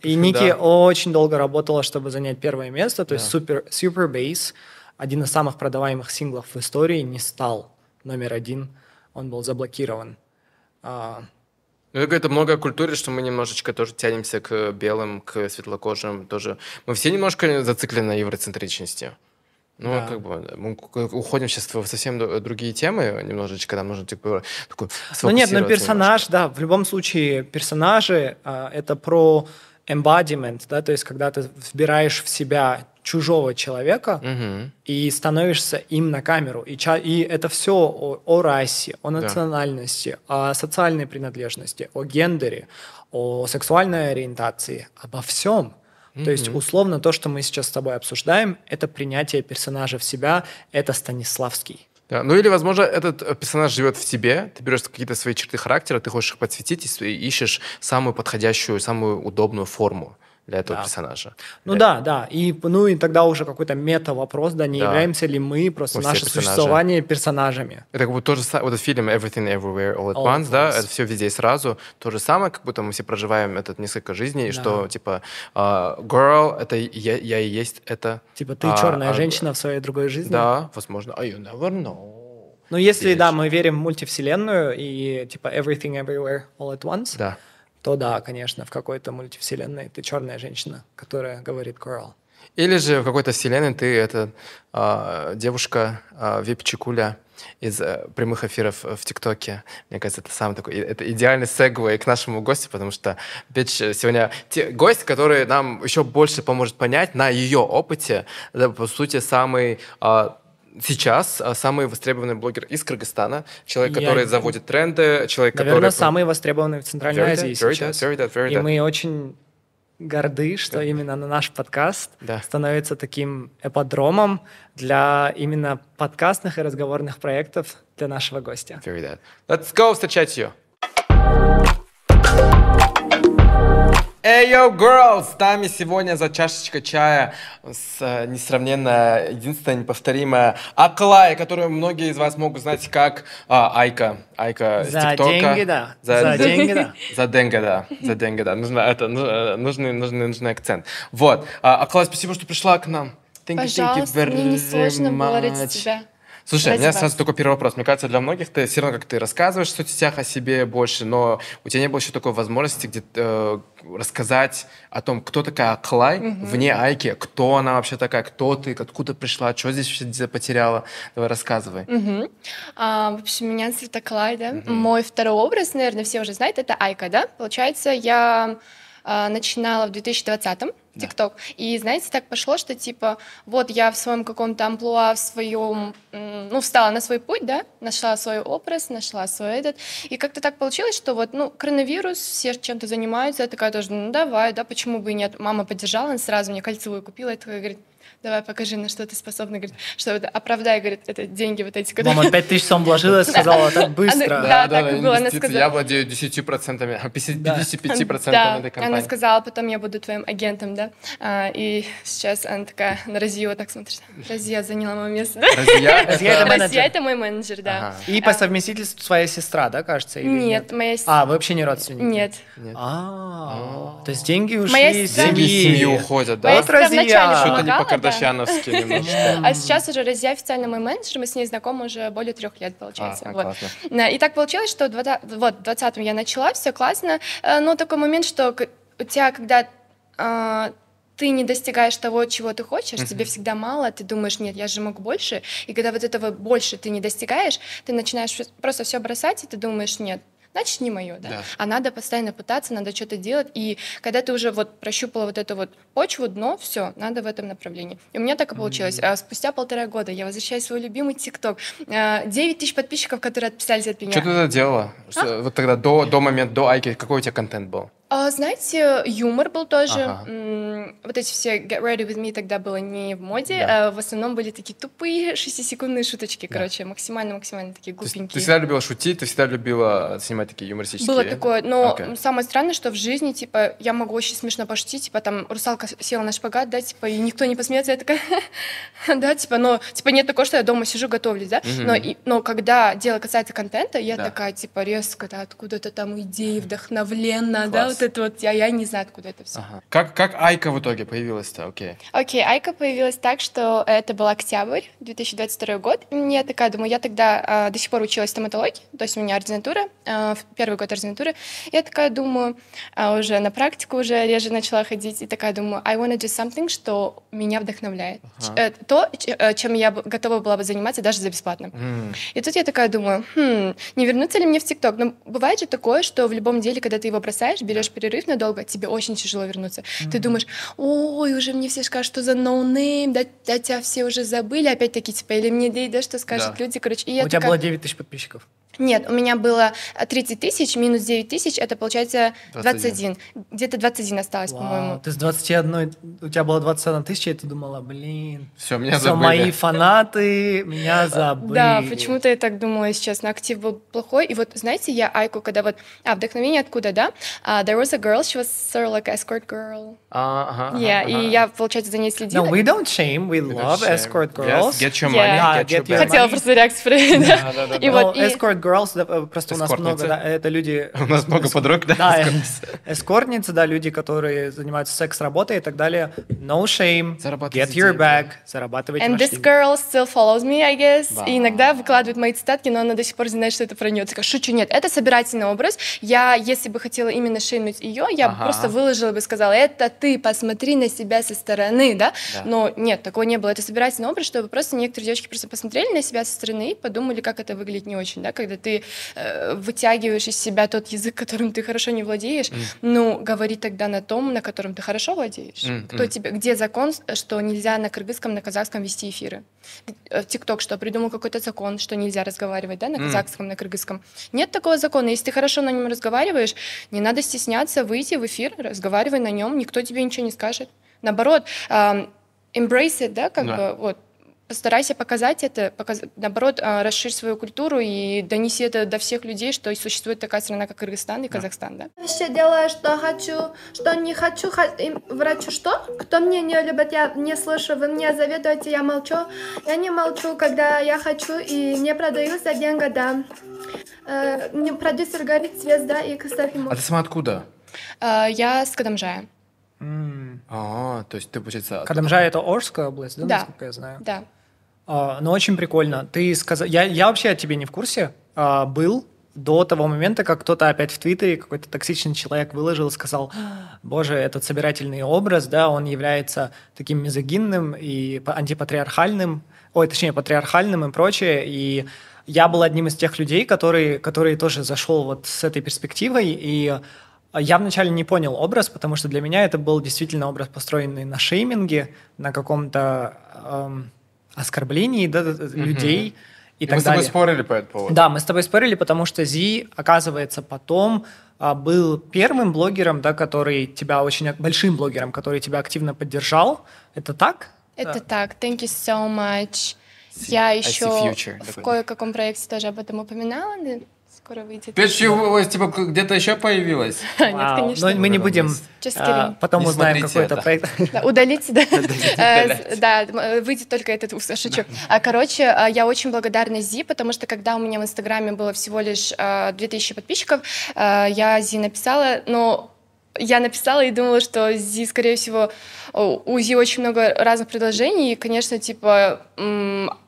И Ники Да. очень долго работала, чтобы занять первое место. То есть Да. Super, Super Bass, один из самых продаваемых синглов в истории, не стал номер один. Он был заблокирован. А, Ну, это говорит много о культуре, что мы немножечко тоже тянемся к белым, к светлокожим тоже. Мы все немножко зациклены на евроцентричности. Ну, Да. как бы, мы уходим сейчас в совсем другие темы немножечко, нам нужно, типа, такой Ну нет, но сфокусироваться персонаж, да, в любом случае персонажи а, это про embodiment, да, то есть когда ты вбираешь в себя чужого человека. Мгм. и становишься им на камеру. И, ча- и это все о, о расе, о национальности, о социальной принадлежности, о гендере, о сексуальной ориентации, обо всем. То есть, условно, то, что мы сейчас с тобой обсуждаем, это принятие персонажа в себя, это Станиславский. Да, ну или, возможно, этот э, персонаж живет в тебе, ты берешь какие-то свои черты характера, ты хочешь их подсветить и ищешь самую подходящую, самую удобную форму для этого Да. персонажа. Ну Для- да, да. И, ну и тогда уже какой-то мета-вопрос, да, не Да. являемся ли мы просто Мы наше персонажи. существование персонажами. Это как будто тоже са- вот этот фильм Everything Everywhere All at All at Once, да, once. это все везде и сразу. То же самое, как будто мы все проживаем этот несколько жизней, Да. что типа а, girl, это я, я и есть это. Типа ты А, черная а, женщина в своей другой жизни. Да, возможно. А you never know. Ну, если, Bitch. да, мы верим в мультивселенную и типа everything everywhere all at once, Да. То да, конечно, в какой-то мультивселенной ты черная женщина, которая говорит girl. Или же в какой-то вселенной ты это а, девушка а, вип-чикуля из э, прямых эфиров в ТикТоке. Мне кажется, это самый такой, это идеальный segue к нашему гостю, потому что bitch сегодня те- гость, который нам еще больше поможет понять на ее опыте, да, по сути, самый а, сейчас а, самый востребованный блогер из Кыргызстана, человек, я... который заводит тренды, человек, Наверное, который... самый востребованный в Центральной very Азии that, very сейчас. That, very that, very И мы очень горды, что yeah. именно на наш подкаст да. становится таким эподромом для именно подкастных и разговорных проектов для нашего гостя. Very that. Let's go встречать ее. Эй, hey, yo, girls! С нами сегодня за чашечкой чая с э, несравненно единственная неповторимая Аклай, которую многие из вас могут знать как а, Айка. Айка за ТикТока. деньги, да. За, за деньги, да. За деньги, да. За деньги, да. Нужно, это, э, нужный, нужный, нужный акцент. Вот. А, Аклай, спасибо, что пришла к нам. Thank Пожалуйста, you, thank you мне не сложно было ради тебя. Слушай, Ради у меня вас. сразу такой первый вопрос. Мне кажется, для многих ты все равно как ты рассказываешь в соцсетях о себе больше, но у тебя не было еще такой возможности где э, рассказать о том, кто такая Клай угу. вне Айки, кто она вообще такая, кто ты, откуда пришла, что здесь вообще потеряла. Давай рассказывай. Угу. А, в общем, меня зовут Аклай, да. Угу. Мой второй образ, наверное, все уже знают, это Айка, да. Получается, я начинала в 2020-м ТикТок. Да. И, знаете, так пошло, что, типа, вот я в своем каком-то амплуа, в своем, ну, встала на свой путь, да, нашла свой образ, нашла свой этот. И как-то так получилось, что вот, ну, коронавирус, все чем-то занимаются, я такая тоже, ну, давай, да, почему бы и нет. Мама поддержала, она сразу мне кольцевую купила, и такая говорит, давай покажи, на что ты способна, говорит, что это, оправдай, говорит, это деньги вот эти. Которые... Мама 5 тысяч сам вложила, сказала, так быстро. Да, так было, она сказала. Я владею 10 процентами, 55 процентами этой компании. она сказала, потом я буду твоим агентом, да, а, и сейчас она такая на Разию так смотрит, Разия заняла мое место. Разия это мой менеджер, да. И по совместительству своя сестра, да, кажется? Нет, моя сестра. А, вы вообще не родственники? Нет. А, то есть деньги ушли из семьи уходят, да? Вот Разия. Что-то не по Кардашьяновски немножко. А сейчас уже Розия официально мой менеджер, мы с ней знакомы уже более трех лет, получается. А, вот. И так получилось, что вот в 20-м я начала, все классно, э, но такой момент, что у тебя, когда а, ты не достигаешь того, чего ты хочешь, uh-huh. тебе всегда мало, ты думаешь, нет, я же могу больше, и когда вот этого больше ты не достигаешь, ты начинаешь просто все бросать, и ты думаешь, нет, значит, не мое, да? да. А надо постоянно пытаться, надо что-то делать. И когда ты уже вот прощупала вот эту вот почву, дно, все, надо в этом направлении. И у меня так и получилось. Mm-hmm. Спустя полтора года я возвращаюсь в свой любимый ТикТок. 9 а, тысяч подписчиков, которые отписались от меня. Что ты это делала? А? Вот тогда до, до момента, до Айки, какой у тебя контент был? А, знаете, юмор был тоже. Ага. Вот эти все Get Ready With Me тогда было не в моде, да. а в основном были такие тупые шестисекундные шуточки, да. короче, максимально-максимально такие глупенькие. Ты, ты всегда любила шутить, ты всегда любила снимать такие юмористические? Было такое, но okay. самое странное, что в жизни, типа, я могу очень смешно пошутить, типа, там, русалка села на шпагат, да, типа, и никто не посмеется, я такая, да, типа, но, типа, нет такого, что я дома сижу, готовлюсь, да, но, и, но когда дело касается контента, я такая, типа, резко, да, откуда-то там идеи, вдохновленно, да, вот это вот, я, я не знаю, откуда это все. Ага. Как, как Айка в итоге появилась-то? Окей. Окей, Айка появилась так, что это был октябрь 2022 год. Я такая думаю, я тогда э, до сих пор училась стоматологии, то есть у меня ординатура, э, первый год ординатуры. Я такая думаю, э, уже на практику уже реже начала ходить, и такая думаю, I want to do something, что меня вдохновляет. Ага. Э, то, э, чем я готова была бы заниматься даже за бесплатно. Mm. И тут я такая думаю, хм, не вернуться ли мне в ТикТок? Но ну, бывает же такое, что в любом деле, когда ты его бросаешь, берешь перерыв надолго, тебе очень тяжело вернуться. Mm-hmm. Ты думаешь, ой, уже мне все скажут, что за no-name, да, да тебя все уже забыли, опять-таки, типа, или мне да, что скажут да. люди, короче. И У тебя было 9 тысяч подписчиков. Нет, у меня было 30 тысяч, минус 9 тысяч, это получается 21. 21. Где-то 21 осталось, Вау, по-моему. Ты с 21, у тебя было 21 тысяча, и ты думала, блин, все, меня все забыли. мои фанаты меня забыли. Да, почему-то я так думала, если честно, актив был плохой. И вот, знаете, я Айку, когда вот, а, вдохновение откуда, да? Uh, there was a girl, she was sort of like escort girl. Uh, ага, yeah, ага. и я, получается, за ней следила. No, we don't shame, we love escort girls. Yes, get your money, yeah. get, get your Хотела просто реакцию. Да, да, да. И вот, escort girls, просто у нас много, да, это люди... У нас много подруг, да? Да, эскортницы, да, люди, которые занимаются секс-работой и так далее. No shame, get your bag, зарабатывайте And this girl still follows me, I guess. И иногда выкладывает мои цитатки, но она до сих пор знает, что это про нее. Такая, шучу, нет, это собирательный образ. Я, если бы хотела именно шейнуть ее, я бы просто выложила бы и сказала, это ты, посмотри на себя со стороны, да? Но нет, такого не было. Это собирательный образ, чтобы просто некоторые девочки просто посмотрели на себя со стороны и подумали, как это выглядит не очень, да, когда когда ты э, вытягиваешь из себя тот язык, которым ты хорошо не владеешь, mm. ну, говори тогда на том, на котором ты хорошо владеешь. Mm. Кто тебе, где закон, что нельзя на кыргызском, на казахском вести эфиры? Э, ТикТок что, придумал какой-то закон, что нельзя разговаривать, да, на казахском, mm. на кыргызском? Нет такого закона. Если ты хорошо на нем разговариваешь, не надо стесняться выйти в эфир, разговаривай на нем, никто тебе ничего не скажет. Наоборот, um, embrace it, да, как да. бы, вот, постарайся показать это, показ... наоборот, а, расширь свою культуру и донеси это до всех людей, что существует такая страна, как Кыргызстан и да. Казахстан, да? Вообще делаю, что хочу, что не хочу, врачу что? Кто мне не любит, я не слышу, вы мне заведуете, я молчу. Я не молчу, когда я хочу, и не продаю за деньги, да. Э, мне продюсер говорит звезда и Костафимов. А ты сама откуда? Э, я с Кадамжая. Mm. А, то есть ты, получается... Кадамжая — это Орская область, да, да, насколько я знаю? Да. А, ну, очень прикольно. Ты сказал... Я, я вообще о тебе не в курсе а, был до того момента, как кто-то опять в Твиттере, какой-то токсичный человек выложил, сказал, боже, этот собирательный образ, да, он является таким мизогинным и антипатриархальным, ой, точнее, патриархальным и прочее, и я был одним из тех людей, который, который тоже зашел вот с этой перспективой, и я вначале не понял образ, потому что для меня это был действительно образ, построенный на шейминге, на каком-то эм, оскорблений да, людей. И, и так мы с тобой спорили по этому поводу. Да, мы с тобой спорили, потому что Зи, оказывается, потом а, был первым блогером, да, который тебя очень большим блогером, который тебя активно поддержал. Это так? Это да. так. Thank you so much. Я еще в кое-каком проекте тоже об этом упоминала скоро выйдет. Печь типа где-то еще появилась? Нет, конечно. Но мы не будем. А, потом узнаем какой-то проект. Удалите, да. Э, да, выйдет только этот шучу. А, короче, а, я очень благодарна Зи, потому что когда у меня в Инстаграме было всего лишь 2000 подписчиков, я Зи написала, но я написала и думала, что Зи, скорее всего, у Зи очень много разных предложений, и, конечно, типа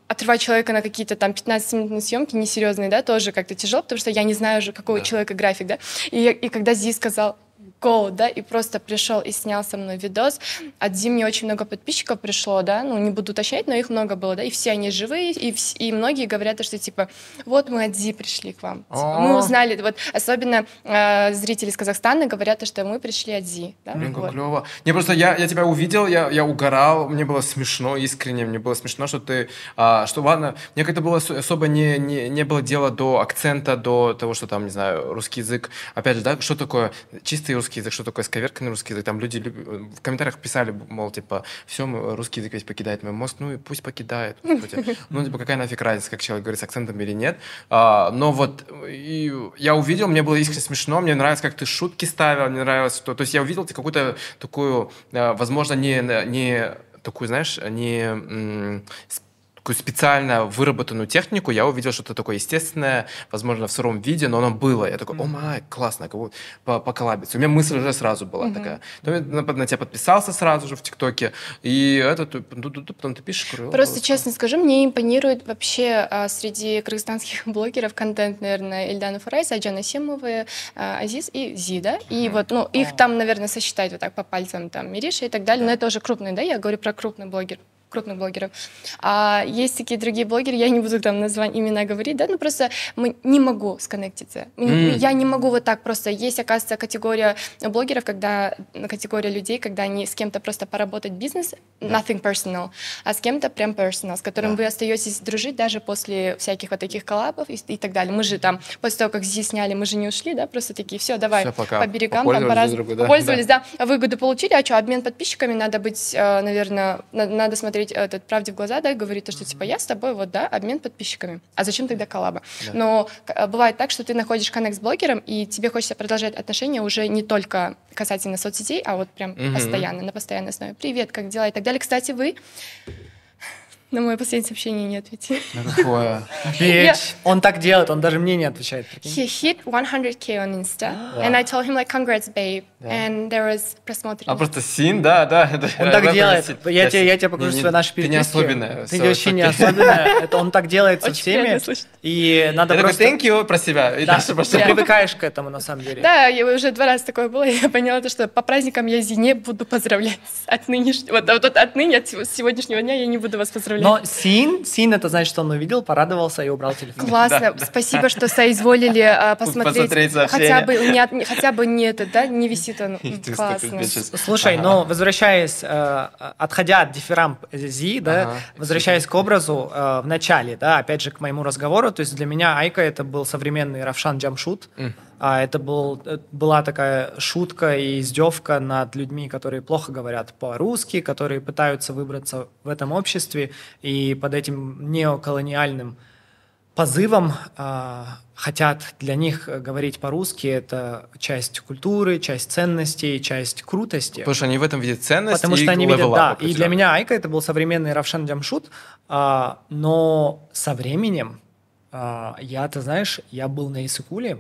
отрывать человека на какие-то там 15-минутные съемки несерьезные, да, тоже как-то тяжело, потому что я не знаю уже, какого да. человека график, да. И, и когда Зи сказал, go, да, и просто пришел и снял со мной видос. От Зимни очень много подписчиков пришло, да, ну, не буду уточнять, но их много было, да, и все они живые, и, вс- и многие говорят, что, типа, вот мы от Зи пришли к вам. Типа, мы узнали, вот, особенно э, зрители из Казахстана говорят, что мы пришли от Зи, да. Блин, как вот. клево. Не, просто я, я тебя увидел, я, я угорал, мне было смешно, искренне, мне было смешно, что ты, а, что, ладно, мне как-то было особо не, не, не было дела до акцента, до того, что там, не знаю, русский язык, опять же, да, что такое чистый русский русский язык, что такое сковерканный русский язык. Там люди в комментариях писали, мол, типа, все, русский язык весь покидает мой мозг, ну и пусть покидает. Ну, типа, какая нафиг разница, как человек говорит с акцентом или нет. А, но вот и я увидел, мне было искренне смешно, мне нравится, как ты шутки ставил, мне нравилось, что... То есть я увидел какую-то такую, а, возможно, не, не такую, знаешь, не такую специально выработанную технику, я увидел что-то такое естественное, возможно, в сыром виде, но оно было. Я такой, о май, классно, как будто по поколабиться. У меня мысль уже сразу была mm-hmm. такая. Потом я на, на тебя подписался сразу же в ТикТоке, и это, потом ты пишешь. Говорю, Просто честно скажу, мне импонирует вообще а, среди кыргызстанских блогеров контент, наверное, Ильдана Фарайс, Аджана Семова, а, Азиз и Зида. И mm-hmm. вот, ну, их там, наверное, сосчитать вот так по пальцам, там, Мириша и так далее, но это уже крупные, да, я говорю про крупный блогер крупных блогеров. А есть такие другие блогеры, я не буду там назвать имена говорить, да, ну просто мы не могу сконнектиться. Mm. Я не могу вот так просто. Есть, оказывается, категория блогеров, когда категория людей, когда они с кем-то просто поработать бизнес, nothing personal, а с кем-то прям personal, с которым yeah. вы остаетесь дружить даже после всяких вот таких коллабов и, и так далее. Мы же там, после того, как здесь сняли, мы же не ушли, да, просто такие, все, давай, все, пока. по берегам, там, по раз... да? Пользовались, да. да, выгоду получили, а что, обмен подписчиками, надо быть, э, наверное, надо смотреть смотреть этот правде в глаза, да, и говорить, что типа я с тобой, вот, да, обмен подписчиками. А зачем тогда коллаба? Да. Но э, бывает так, что ты находишь коннект с блогером, и тебе хочется продолжать отношения уже не только касательно соцсетей, а вот прям угу. постоянно, на постоянной основе. Привет, как дела и так далее. Кстати, вы на мое последнее сообщение не ответили. На какое? Bitch. Он так делает, он даже мне не отвечает. He hit 100k on Insta, and I told him like, congrats, babe. And there was просмотр. А просто син, да, да. Он так делает. Я тебе, я тебе покажу свои наши переписки. Ты не особенная. Ты вообще не особенная. Это он так делает со всеми. И надо просто... thank you про себя. Дальше Ты привыкаешь к этому, на самом деле. Да, я уже два раза такое было. Я поняла, то, что по праздникам я Зи не буду поздравлять. От нынешнего, вот отныне, от сегодняшнего дня я не буду вас поздравлять. Но син, син это значит, что он увидел, порадовался и убрал телефон. Классно, спасибо, что соизволили а, посмотреть. Хотя бы не, от- не- хотя бы не это, да, не висит он. М, Единственное, Классно. Слушай, Ага. но возвращаясь, э, отходя от дифферам Зи, да, Ага. возвращаясь к образу э, в начале, да, опять же к моему разговору, то есть для меня Айка это был современный Равшан Джамшут, а это был, э, была такая шутка и издевка над людьми, которые плохо говорят по-русски, которые пытаются выбраться в этом обществе, и под этим неоколониальным позывом а, хотят для них говорить по-русски, это часть культуры, часть ценностей, часть крутости. Потому что они в этом видят ценность Потому и что они видят, да. И для меня Айка это был современный Равшан Джамшут, а, но со временем а, я, ты знаешь, я был на Исыкуле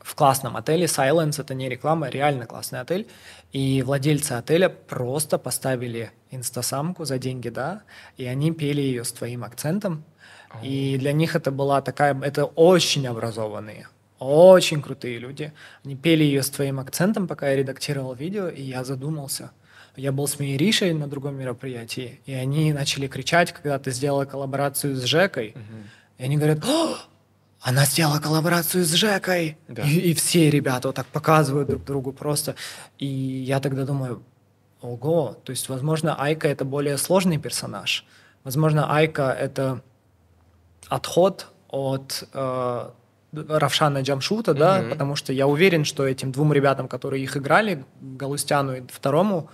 в классном отеле Silence, это не реклама, реально классный отель, и владельцы отеля просто поставили инстасамку за деньги, да, и они пели ее с твоим акцентом, и для них это была такая, это очень образованные, очень крутые люди. Они пели ее с твоим акцентом, пока я редактировал видео, и я задумался. Я был с Мейришей на другом мероприятии, и они начали кричать, когда ты сделала коллаборацию с Жекой. И они говорят, «О, она сделала коллаборацию с Жекой. Да. И, и все ребята вот так показывают друг другу просто. И я тогда думаю, ого, то есть, возможно, Айка это более сложный персонаж. Возможно, Айка это отход от э, Равшана Джамшута, да, Мгм. потому что я уверен, что этим двум ребятам, которые их играли, Галустяну и второму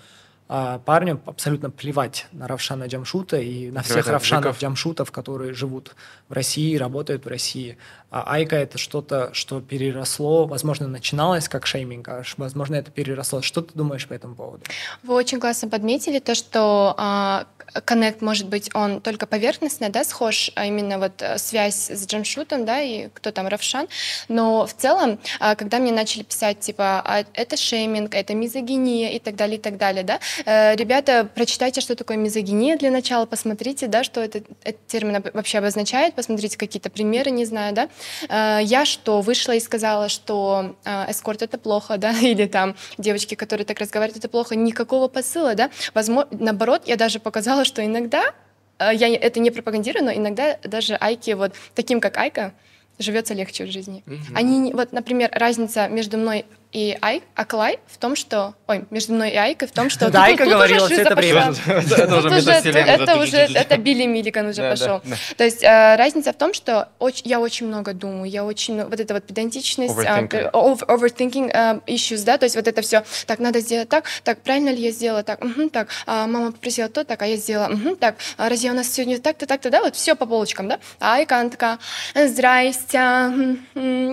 а, парню, абсолютно плевать на Равшана Джамшута и на всех Ребята, Равшанов. Джамшутов, которые живут в России, работают в России. А Айка это что-то, что переросло, возможно, начиналось как шейминг, а возможно, это переросло. Что ты думаешь по этому поводу? Вы очень классно подметили то, что а, коннект может быть он только поверхностно, да, схож, а именно вот э, связь с джамшутом, да, и кто там Равшан. Но в целом, а, когда мне начали писать типа, а, это шейминг, это мизогиния и так далее, и так далее, да, э, ребята, прочитайте, что такое мизогиния для начала, посмотрите, да, что это, этот термин об- вообще обозначает, посмотрите какие-то примеры, не знаю, да. Э, Я что, вышла и сказала, что э, эскорт это плохо, да, или там девочки, которые так разговаривают, это плохо, никакого посыла, да. Возможно, наоборот, я даже показала, что иногда, э, я это не пропагандирую, но иногда даже Айки, вот таким как Айка, живется легче в жизни. Они, не- вот, например, разница между мной и Ай, Аклай в том, что... Ой, между мной и Айкой в том, что... Да, Айка говорила, шиза это пошла. Это это уже это уже, это Билли Миллиган уже пошел. То есть э, разница в том, что я очень много думаю, я очень вот эта вот педантичность, Overthinking. э, overthinking э, issues, да, то есть вот это все, так, надо сделать так, так, правильно ли я сделала так, так, а, мама попросила то, так, а я сделала, так, а, разве у нас сегодня так-то, так-то, да, вот все по полочкам, да, а Айка, она такая, здрасте,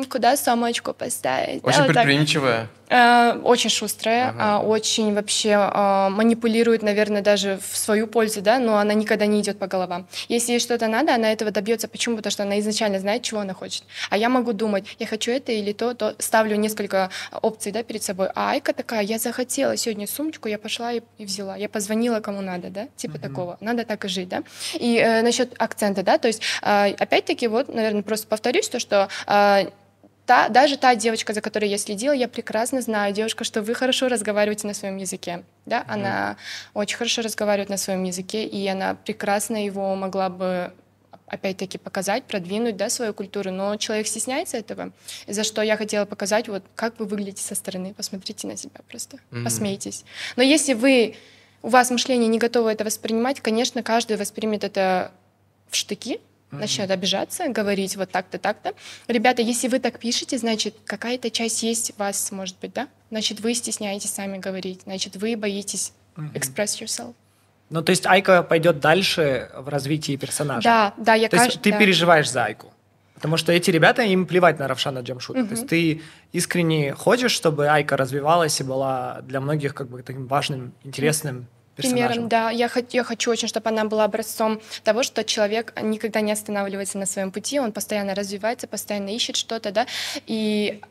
куда сумочку поставить, Очень предприимчивая. Э, Очень шустрая, Ага. а, очень вообще а, манипулирует, наверное, даже в свою пользу, да, но она никогда не идет по головам. Если ей что-то надо, она этого добьется. Почему? Потому что она изначально знает, чего она хочет. А я могу думать, я хочу это или то, то ставлю несколько опций, да, перед собой. А Айка такая, я захотела сегодня сумочку, я пошла и, и взяла. Я позвонила кому надо, да, типа такого. Надо так и жить, да. И э, насчет акцента, да, то есть э, опять-таки вот, наверное, просто повторюсь то, что э, та, даже та девочка, за которой я следила, я прекрасно знаю, девушка, что вы хорошо разговариваете на своем языке. Да? Она очень хорошо разговаривает на своем языке, и она прекрасно его могла бы опять-таки показать, продвинуть, да, свою культуру, но человек стесняется этого, за что я хотела показать, вот как вы выглядите со стороны, посмотрите на себя просто, Мгм. посмейтесь. Но если вы, у вас мышление не готово это воспринимать, конечно, каждый воспримет это в штыки, начнет обижаться, говорить вот так-то, так-то. Ребята, если вы так пишете, значит, какая-то часть есть вас, может быть, да? Значит, вы стесняетесь сами говорить, значит, вы боитесь express yourself. Ну, то есть Айка пойдет дальше в развитии персонажа. Да, да, я То есть кажд- ты да. переживаешь за Айку. Потому что эти ребята, им плевать на Равшана Джамшута. То есть ты искренне хочешь, чтобы Айка развивалась и была для многих как бы таким важным, интересным персонажем. Примером, да. Я, я хочу очень, чтобы она была образцом того, что человек никогда не останавливается на своем пути, он постоянно развивается, постоянно ищет что-то, да, и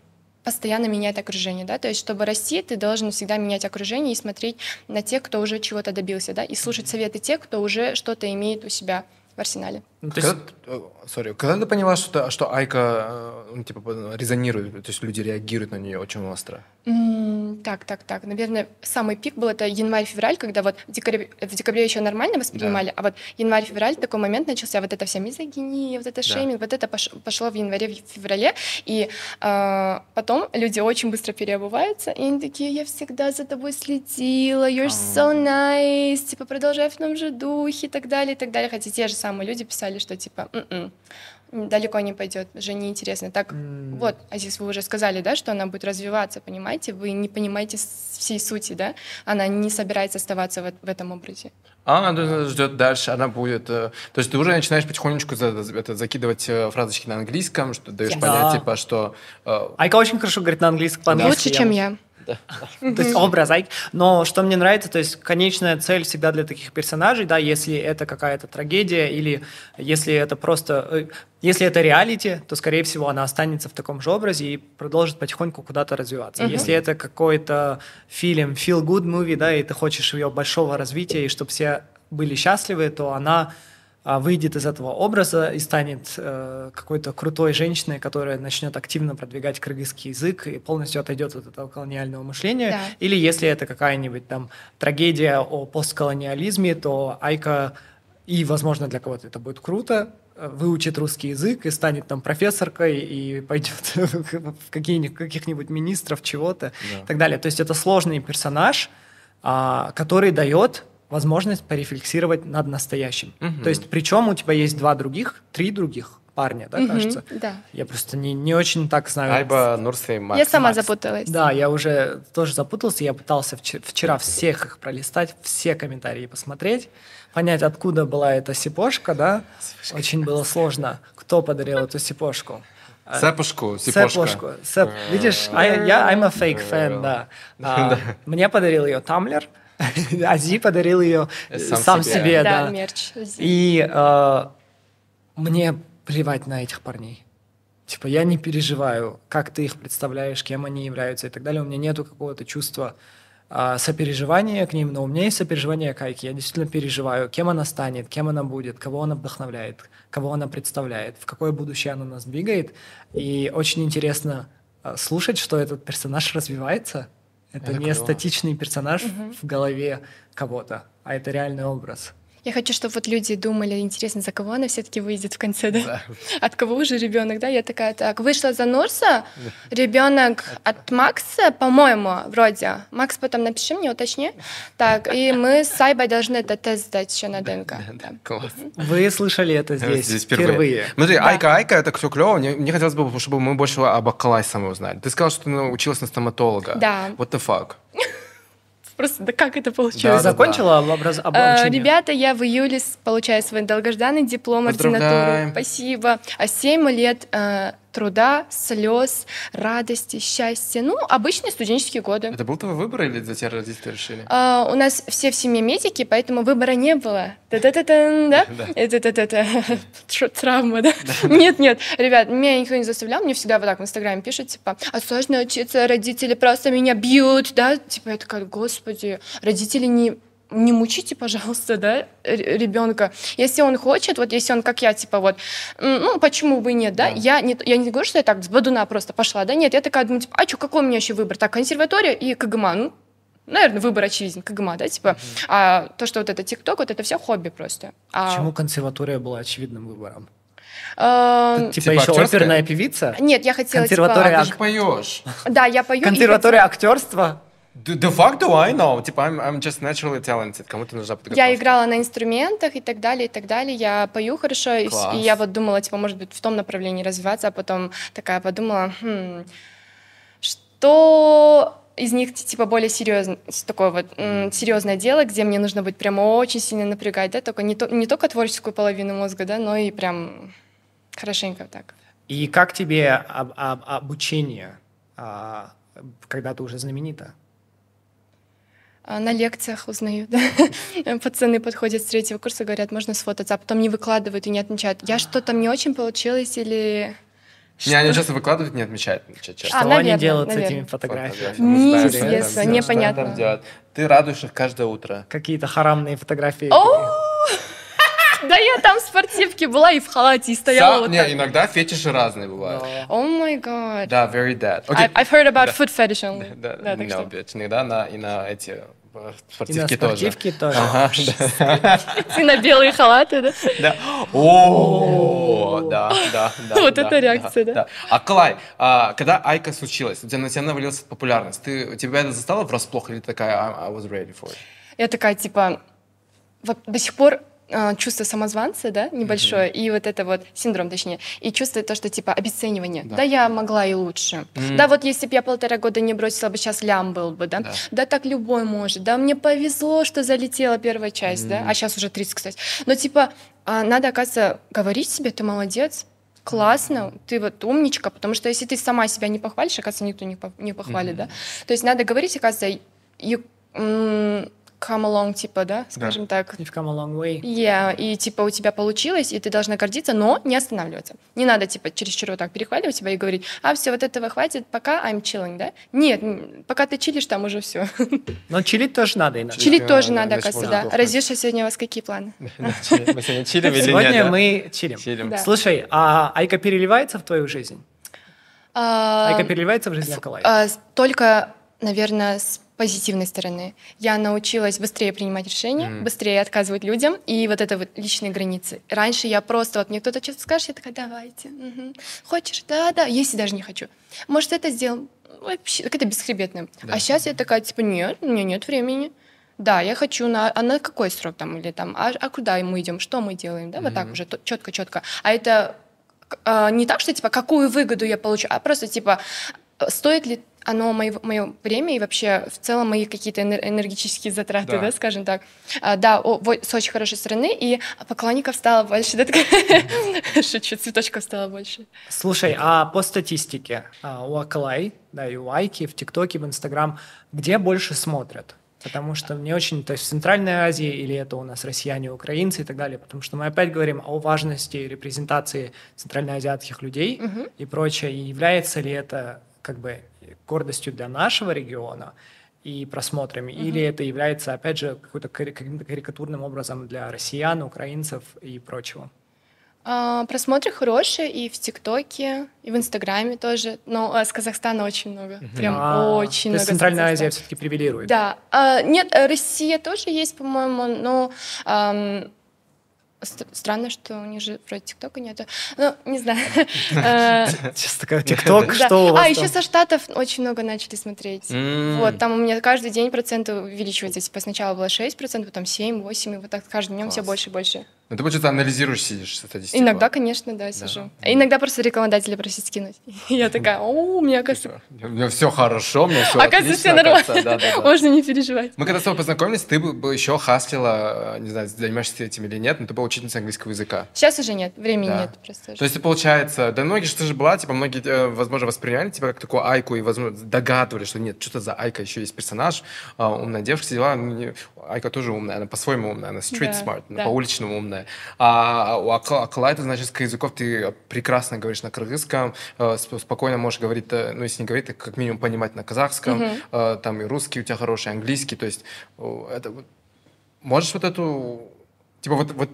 постоянно меняет окружение, да, то есть чтобы расти, ты должен всегда менять окружение и смотреть на тех, кто уже чего-то добился, да, и слушать советы тех, кто уже что-то имеет у себя в арсенале. Ну, то есть Когда, э, sorry, когда ты поняла, что, что Айка э, ну, типа, резонирует, то есть люди реагируют на нее очень остро? М, Так, так, так. Наверное, самый пик был это январь-февраль, когда вот в декабре, в декабре еще нормально воспринимали, а вот январь-февраль такой момент начался, вот эта вся мизогиния, вот это шейминг, вот это пош- пошло в январе-феврале, и э, потом люди очень быстро переобуваются, и они такие, я всегда за тобой следила, you're so nice, типа, продолжай в том же духе и так далее, и так далее. Хотя те же самые люди писали, что типа, «М-м, далеко не пойдет, уже неинтересно. Так, вот, Азиз, вы уже сказали, да, что она будет развиваться, понимаете? Вы не понимаете всей сути, да? Она не собирается оставаться в, в этом образе. А она ждет дальше, она будет... э, То есть ты уже начинаешь потихонечку за- это, закидывать э, фразочки на английском, что даешь Yes. понять, Да. типа, что... э, Айка очень хорошо говорит на английском. по-английски, Лучше, чем вот- я. То есть образ. Но что мне нравится, то есть конечная цель всегда для таких персонажей, да, если это какая-то трагедия или если это просто... э, Если это реалити, то, скорее всего, она останется в таком же образе и продолжит потихоньку куда-то развиваться. Если это какой-то фильм, feel-good movie, да, и ты хочешь ее большого развития, и чтобы все были счастливы, то она выйдет из этого образа и станет э, какой-то крутой женщиной, которая начнет активно продвигать кыргызский язык и полностью отойдет от этого колониального мышления. Да. Или если это какая-нибудь там трагедия о постколониализме, то Айка, и, возможно, для кого-то это будет круто, э, выучит русский язык и станет там профессоркой и пойдет в какие-нибудь, каких-нибудь министров чего-то и так далее. То есть это сложный персонаж, а, который дает возможность порефлексировать над настоящим. Мгм. То есть причем у тебя есть два других, три других парня, да, Мгм, кажется? Да. Я просто не, не очень так знаю. Айба, Нурса и Макс. я сама Макс. запуталась. Да, я уже тоже запутался. Я пытался вчера, вчера всех их пролистать, все комментарии посмотреть, понять, откуда была эта сипошка, да. Очень было сложно, кто подарил эту сипошку. Сэпушку, сипошка. Сэпошку. Сэп. Видишь, а я, я I'm a fake fan, да. А, мне подарил ее Тамлер, Ази подарил ее Сам сам, себе. себе, да, да. мерч. И э, мне плевать на этих парней. Типа, я не переживаю, как ты их представляешь, кем они являются и так далее. У меня нету какого-то чувства а, сопереживания к ним, но у меня есть сопереживание к Айке. Я действительно переживаю, кем она станет, кем она будет, кого она вдохновляет, кого она представляет, в какое будущее она нас двигает. И очень интересно а, слушать, что этот персонаж развивается. Это, Это не клево. статичный персонаж в голове кого-то, а это реальный образ. Я хочу, чтобы вот люди думали, интересно, за кого она все-таки выйдет в конце, да? От кого уже ребенок, да? Я такая, так, вышла за Нурса, ребенок от Макса, по-моему, вроде. Макс потом напиши мне, уточни. Так, и мы с Сайбой должны этот тест сдать еще на ДНК. Да. Класс. Вы слышали это здесь, Здесь впервые. Смотри, Айка, Айка, это все клево. Мне, мне хотелось бы, чтобы мы больше об Акалай самой узнали. Ты сказал, что ты училась на стоматолога. Да. What the fuck? Просто, да как это получилось? Да, да, закончила образ... А, обучение? Ребята, я в июле получаю свой долгожданный диплом ординатуры. Спасибо. А 7 лет э, труда, слез, радости, счастья. Ну, обычные студенческие годы. Это был твой выбор или за тебя родители решили? А, у нас все в семье медики, поэтому выбора не было. Та-та-та-тан, да? Да. Это это Тр- травма, да? Нет, нет, ребят, меня никто не заставлял, мне всегда вот так в Инстаграме пишут, типа, а сложно учиться, родители просто меня бьют, да? Типа, я такая, господи, родители не не мучите, пожалуйста, да, ребенка. Если он хочет, вот если он, как я, типа, вот, ну, почему бы и нет, да? Я, не, я не говорю, что я так с бодуна просто пошла, да, нет, я такая думаю, типа, а что, какой у меня еще выбор? Так, консерватория и КГМА, ну, наверное, выбор очевиден, КГМА, да, типа, а то, что вот это ТикТок, вот это все хобби просто. А, Почему консерватория была очевидным выбором? а, Типа, Типа еще актерская? оперная певица? нет, я хотела, консерватория А типа, ты же поешь. да, я пою. Консерватория актерства? The, the fuck do I know? Типа, I'm, I'm just naturally talented. Кому-то нужна подготовка. Я играла на инструментах и так далее, и так далее. Я пою хорошо, и, и я вот думала, типа, может быть, в том направлении развиваться, а потом такая подумала, «Хм, что из них типа более серьезно, такое вот м, серьезное дело, где мне нужно быть прямо очень сильно напрягать, да, только не, то, не только творческую половину мозга, да, но и прям хорошенько так. И как тебе об- об- обучение, а, когда ты уже знаменита? А На лекциях узнаю, да. Пацаны подходят с третьего курса, говорят, можно сфотаться, а потом не выкладывают и не отмечают. Я что-то мне очень получилось или... Не, они часто выкладывают, не отмечают. ча- часто. Что А, они наверное, делают с наверное. этими фотографиями? Неизвестно, Что они там непонятно. делают? Ты радуешь их каждое утро. Какие-то харамные фотографии? Да я там в спортивке была и в халате, и стояла вот Не, так. иногда фетиши разные бывают. О май гад. Да, very dead. I've heard about Да. foot fetish only. Да, Да, так no, что bitch. Иногда на, и на эти э, И спортивки на тоже. спортивки тоже. И на белые халаты, да? Да. О, да, да, да. Вот это реакция, да. А Клай, а, когда Айка случилась, у тебя на тебя навалилась популярность, ты, тебя это застало врасплох или такая I, was ready for it? Я такая, типа, до сих пор э, чувство самозванца, да, небольшое, и вот это вот синдром, точнее, и чувство то, что типа обесценивание. Да. Да, я могла и лучше. Мгм. Да, вот если бы я полтора года не бросила бы, сейчас лям был бы, да? Да. да. так любой может. Да, мне повезло, что залетела первая часть, да, а сейчас уже 30, кстати. Но типа а, надо, оказывается, говорить себе, ты молодец, классно, ты вот умничка, потому что если ты сама себя не похвалишь, оказывается, никто не, по- не похвалит, да. То есть надо говорить, оказывается, you, come along, типа, да, скажем так. You've come a long way. Yeah, и типа у тебя получилось, и ты должна гордиться, но не останавливаться. Не надо типа чересчур вот так перехваливать себя и говорить, а все, вот этого хватит, пока I'm chilling, да? Нет, пока ты чилишь, там уже все. Но чилить тоже надо иногда. Чили- Чилить тоже да, надо, оказывается, да. Разюша, сегодня у вас какие планы? Мы сегодня чилим или Сегодня нет, да? мы чилим. Да. Слушай, а Айка переливается в твою жизнь? А, Айка переливается в жизнь Акалай? а, Только, наверное, с позитивной стороны. Я научилась быстрее принимать решения, Мгм. быстрее отказывать людям, и вот это вот личные границы. Раньше я просто, вот мне кто-то что-то скажет, я такая, давайте, мгм. хочешь, да-да, если даже не хочу. Может, это сделаем? Вообще, как это бесхребетно. Да. А сейчас я такая, типа, нет, у меня нет времени. Да, я хочу на, а на какой срок там или там, а, а куда мы идем, что мы делаем, да, вот так уже четко, четко. А это а, не так, что типа какую выгоду я получу, а просто типа э, стоит ли оно мое, время и вообще в целом мои какие-то энер- энергетические затраты, Да. да, скажем так. А, да, о, во- с очень хорошей стороны, и поклонников стало больше. Да, Шучу, цветочков стало больше. Слушай, а по статистике а, у Акалай, да, и у Айки в ТикТоке, в Инстаграм, где больше смотрят? Потому что мне очень, то есть в Центральной Азии или это у нас россияне, украинцы и так далее, потому что мы опять говорим о важности репрезентации центральноазиатских людей Мгм. и прочее, и является ли это как бы гордостью для нашего региона и просмотрами, или это является, опять же, какой-то каким-то карикатурным образом для россиян, украинцев и прочего. А, просмотры хорошие и в ТикТоке, и в Инстаграме тоже. Но а, с Казахстана очень много. Прям А, очень то много. Центральная Азия все-таки превалирует. Да. А, нет, э, Россия тоже есть, по-моему, но ам, странно, что у них же вроде ТикТока нету. Ну, не знаю. Э, Сейчас такая ТикТок, что у вас А, еще со Штатов очень много начали смотреть. Вот, там у меня каждый день проценты увеличивается. Типа сначала было 6%, потом 7, 8, и вот так каждым днем все больше и больше. Ну, ты, получается, анализируешь, сидишь статистику. Иногда, конечно, да, сижу. А Иногда просто рекламодатели просят скинуть. Я такая, о, у меня, оказывается, У меня все хорошо, у меня все оказывается, все нормально. Да, да, да. Можно не переживать. Мы когда с тобой познакомились, ты бы еще хаслила, не знаю, занимаешься этим или нет, но ты была учительница английского языка. Сейчас уже нет, времени Да. нет просто. То есть, получается, да многие, что же была, типа, многие, э, возможно, восприняли тебя как такую айку и, возможно, догадывались, что нет, что-то за айка еще есть персонаж, а, умная девушка, все дела. Ну, Айка тоже умная, она по-своему умная, она street Да, smart, да. по-уличному умная. А у Аклай, ты, значит, с языков ты прекрасно говоришь на кыргызском, э, сп- спокойно можешь говорить, э, ну, если не говорить, то как минимум понимать на казахском, э, там и русский у тебя хороший, английский, то есть э, это можешь вот эту, типа вот, вот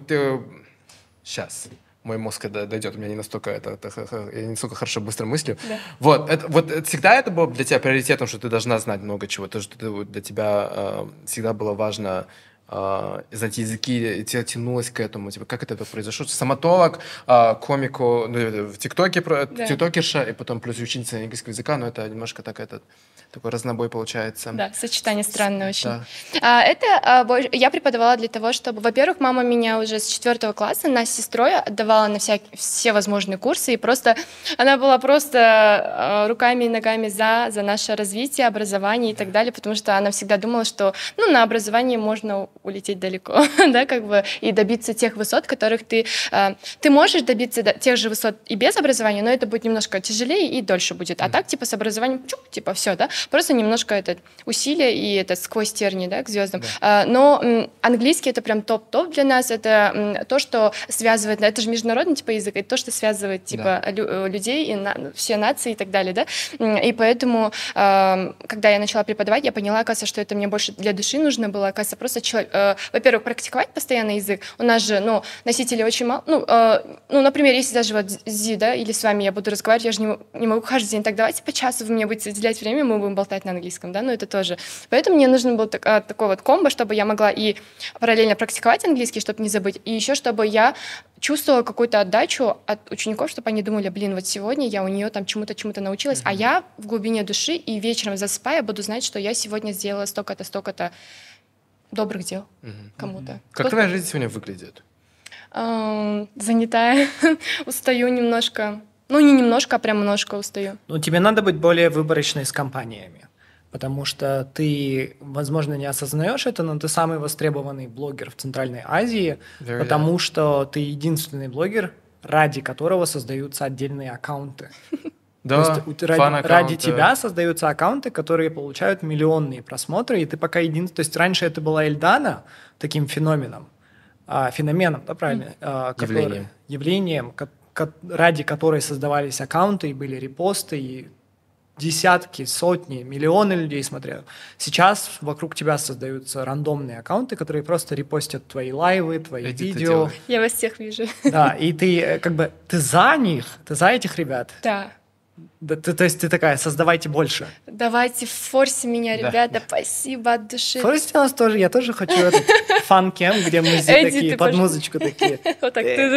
сейчас мой мозг когда дойдет, у меня не настолько это, это я не настолько хорошо быстро мыслю. Да. Вот, это, вот это всегда это было для тебя приоритетом, что ты должна знать много чего, то, что ты, для тебя э, всегда было важно э, знать языки, тянулось к этому, типа, как это произошло? Стоматолог, э, комику, ну, э, в ТикТоке, Да. тиктокерша, и потом плюс ученица английского языка, но это немножко так этот, такой разнобой получается. Да, сочетание странное очень. Да. А, это а, я преподавала для того, чтобы, во-первых, мама меня уже с четвертого класса нас с сестрой отдавала на всякие все возможные курсы, и просто она была просто а, руками и ногами за за наше развитие, образование и так далее, потому что она всегда думала, что ну на образовании можно улететь далеко, да, как бы и добиться тех высот, которых ты а, ты можешь добиться до- тех же высот и без образования, но это будет немножко тяжелее и дольше будет. А так типа с образованием, чук, типа все, да, просто немножко это усилие и это сквозь терни, да, к звездам. А, но м, английский это прям топ-топ для нас, это м, то, что связывает, это же международный типа язык, это то, что связывает типа лю- э, людей и на- все нации и так далее, да. И поэтому, ам, когда я начала преподавать, я поняла, оказывается, что это мне больше для души нужно было, оказывается, просто чело- э, во-первых, практиковать постоянно язык. У нас же, ну, носителей очень мало. Ну, э, ну, например, если даже вот Зи, да, или с вами я буду разговаривать, я же не, не могу каждый день так, давайте по часу вы мне будете уделять время, мы будем болтать на английском, да, но это тоже. Поэтому мне нужно было так, а, такой вот комбо, чтобы я могла и параллельно практиковать английский, чтобы не забыть, и еще чтобы я чувствовала какую-то отдачу от учеников, чтобы они думали, блин, вот сегодня я у нее там чему-то чему-то научилась, mm-hmm. а я в глубине души и вечером засыпая буду знать, что я сегодня сделала столько-то, столько-то добрых дел mm-hmm. кому-то. Как твоя жизнь сегодня выглядит? Эм, занятая, устаю немножко. Ну, не немножко, а прям немножко устаю. Ну, тебе надо быть более выборочной с компаниями потому что ты, возможно, не осознаешь это, но ты самый востребованный блогер в Центральной Азии, Very потому yeah. что ты единственный блогер, ради которого создаются отдельные аккаунты. Да, ради, ради тебя создаются аккаунты, которые получают миллионные просмотры, и ты пока единственный... То есть раньше это была Эльдана таким феноменом, а, феноменом, да, правильно? А, который, явлением. Явлением, ради которой создавались аккаунты, и были репосты, и десятки, сотни, миллионы людей смотрят. Сейчас вокруг тебя создаются рандомные аккаунты, которые просто репостят твои лайвы, твои Эти видео. Я вас всех вижу. Да, и ты э, как бы ты за них, ты за этих ребят. Да. Да, ты, то есть ты такая, создавайте больше. Давайте, форси меня, ребята, да. спасибо от души. Форсите нас тоже, я тоже хочу этот фан-кем, где мы такие, под музычку такие. Вот так, ты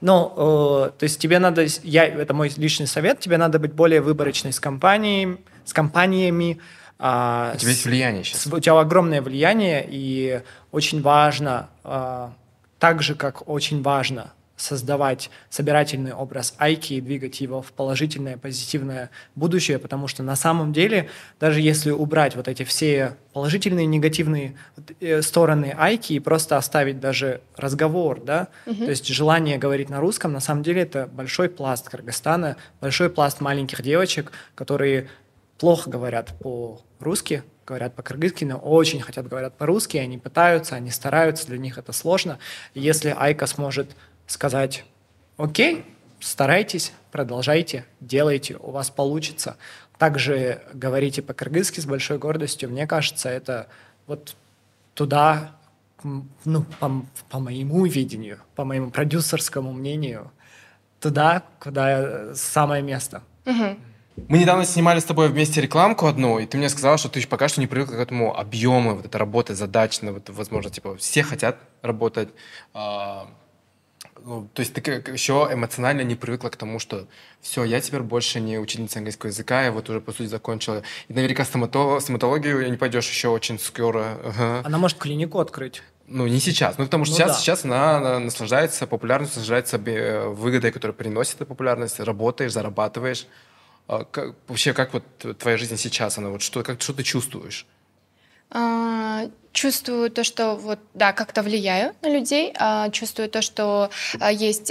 Ну, то есть тебе надо, я, это мой личный совет, тебе надо быть более выборочной с компанией, с компаниями, а, у тебя есть влияние сейчас. У тебя огромное влияние, и очень важно, а, так же, как очень важно создавать собирательный образ Айки и двигать его в положительное, позитивное будущее, потому что на самом деле, даже если убрать вот эти все положительные негативные э, стороны Айки и просто оставить даже разговор, да, угу. то есть желание говорить на русском, на самом деле это большой пласт Кыргызстана, большой пласт маленьких девочек, которые плохо говорят по-русски, говорят по-кыргызски, но очень хотят говорить по-русски, они пытаются, они стараются, для них это сложно. И если Айка сможет сказать, окей, старайтесь, продолжайте, делайте, у вас получится. Также говорите по-кыргызски с большой гордостью. Мне кажется, это вот туда, ну, по, по моему видению, по моему продюсерскому мнению, туда, куда самое место. Угу. Мы недавно снимали с тобой вместе рекламку одну, и ты мне сказала, что ты пока что не привыкла к этому объему, вот этой работы задачно, вот, возможно, типа, все хотят работать, а, ну, то есть ты еще эмоционально не привыкла к тому, что все, я теперь больше не ученица английского языка, я вот уже, по сути, закончила. И наверняка стоматолог, стоматологию не пойдешь еще очень скоро. Ага. Она может клинику открыть. Ну, не сейчас. Ну, потому что ну, сейчас, да. сейчас она, она наслаждается популярностью, наслаждается э, выгодой, которая приносит эта популярность. Работаешь, зарабатываешь. А как, вообще, как вот твоя жизнь сейчас? Она вот что, как, что ты чувствуешь? А, чувствую то, что вот, да, как-то влияю на людей, а, чувствую то, что а, есть...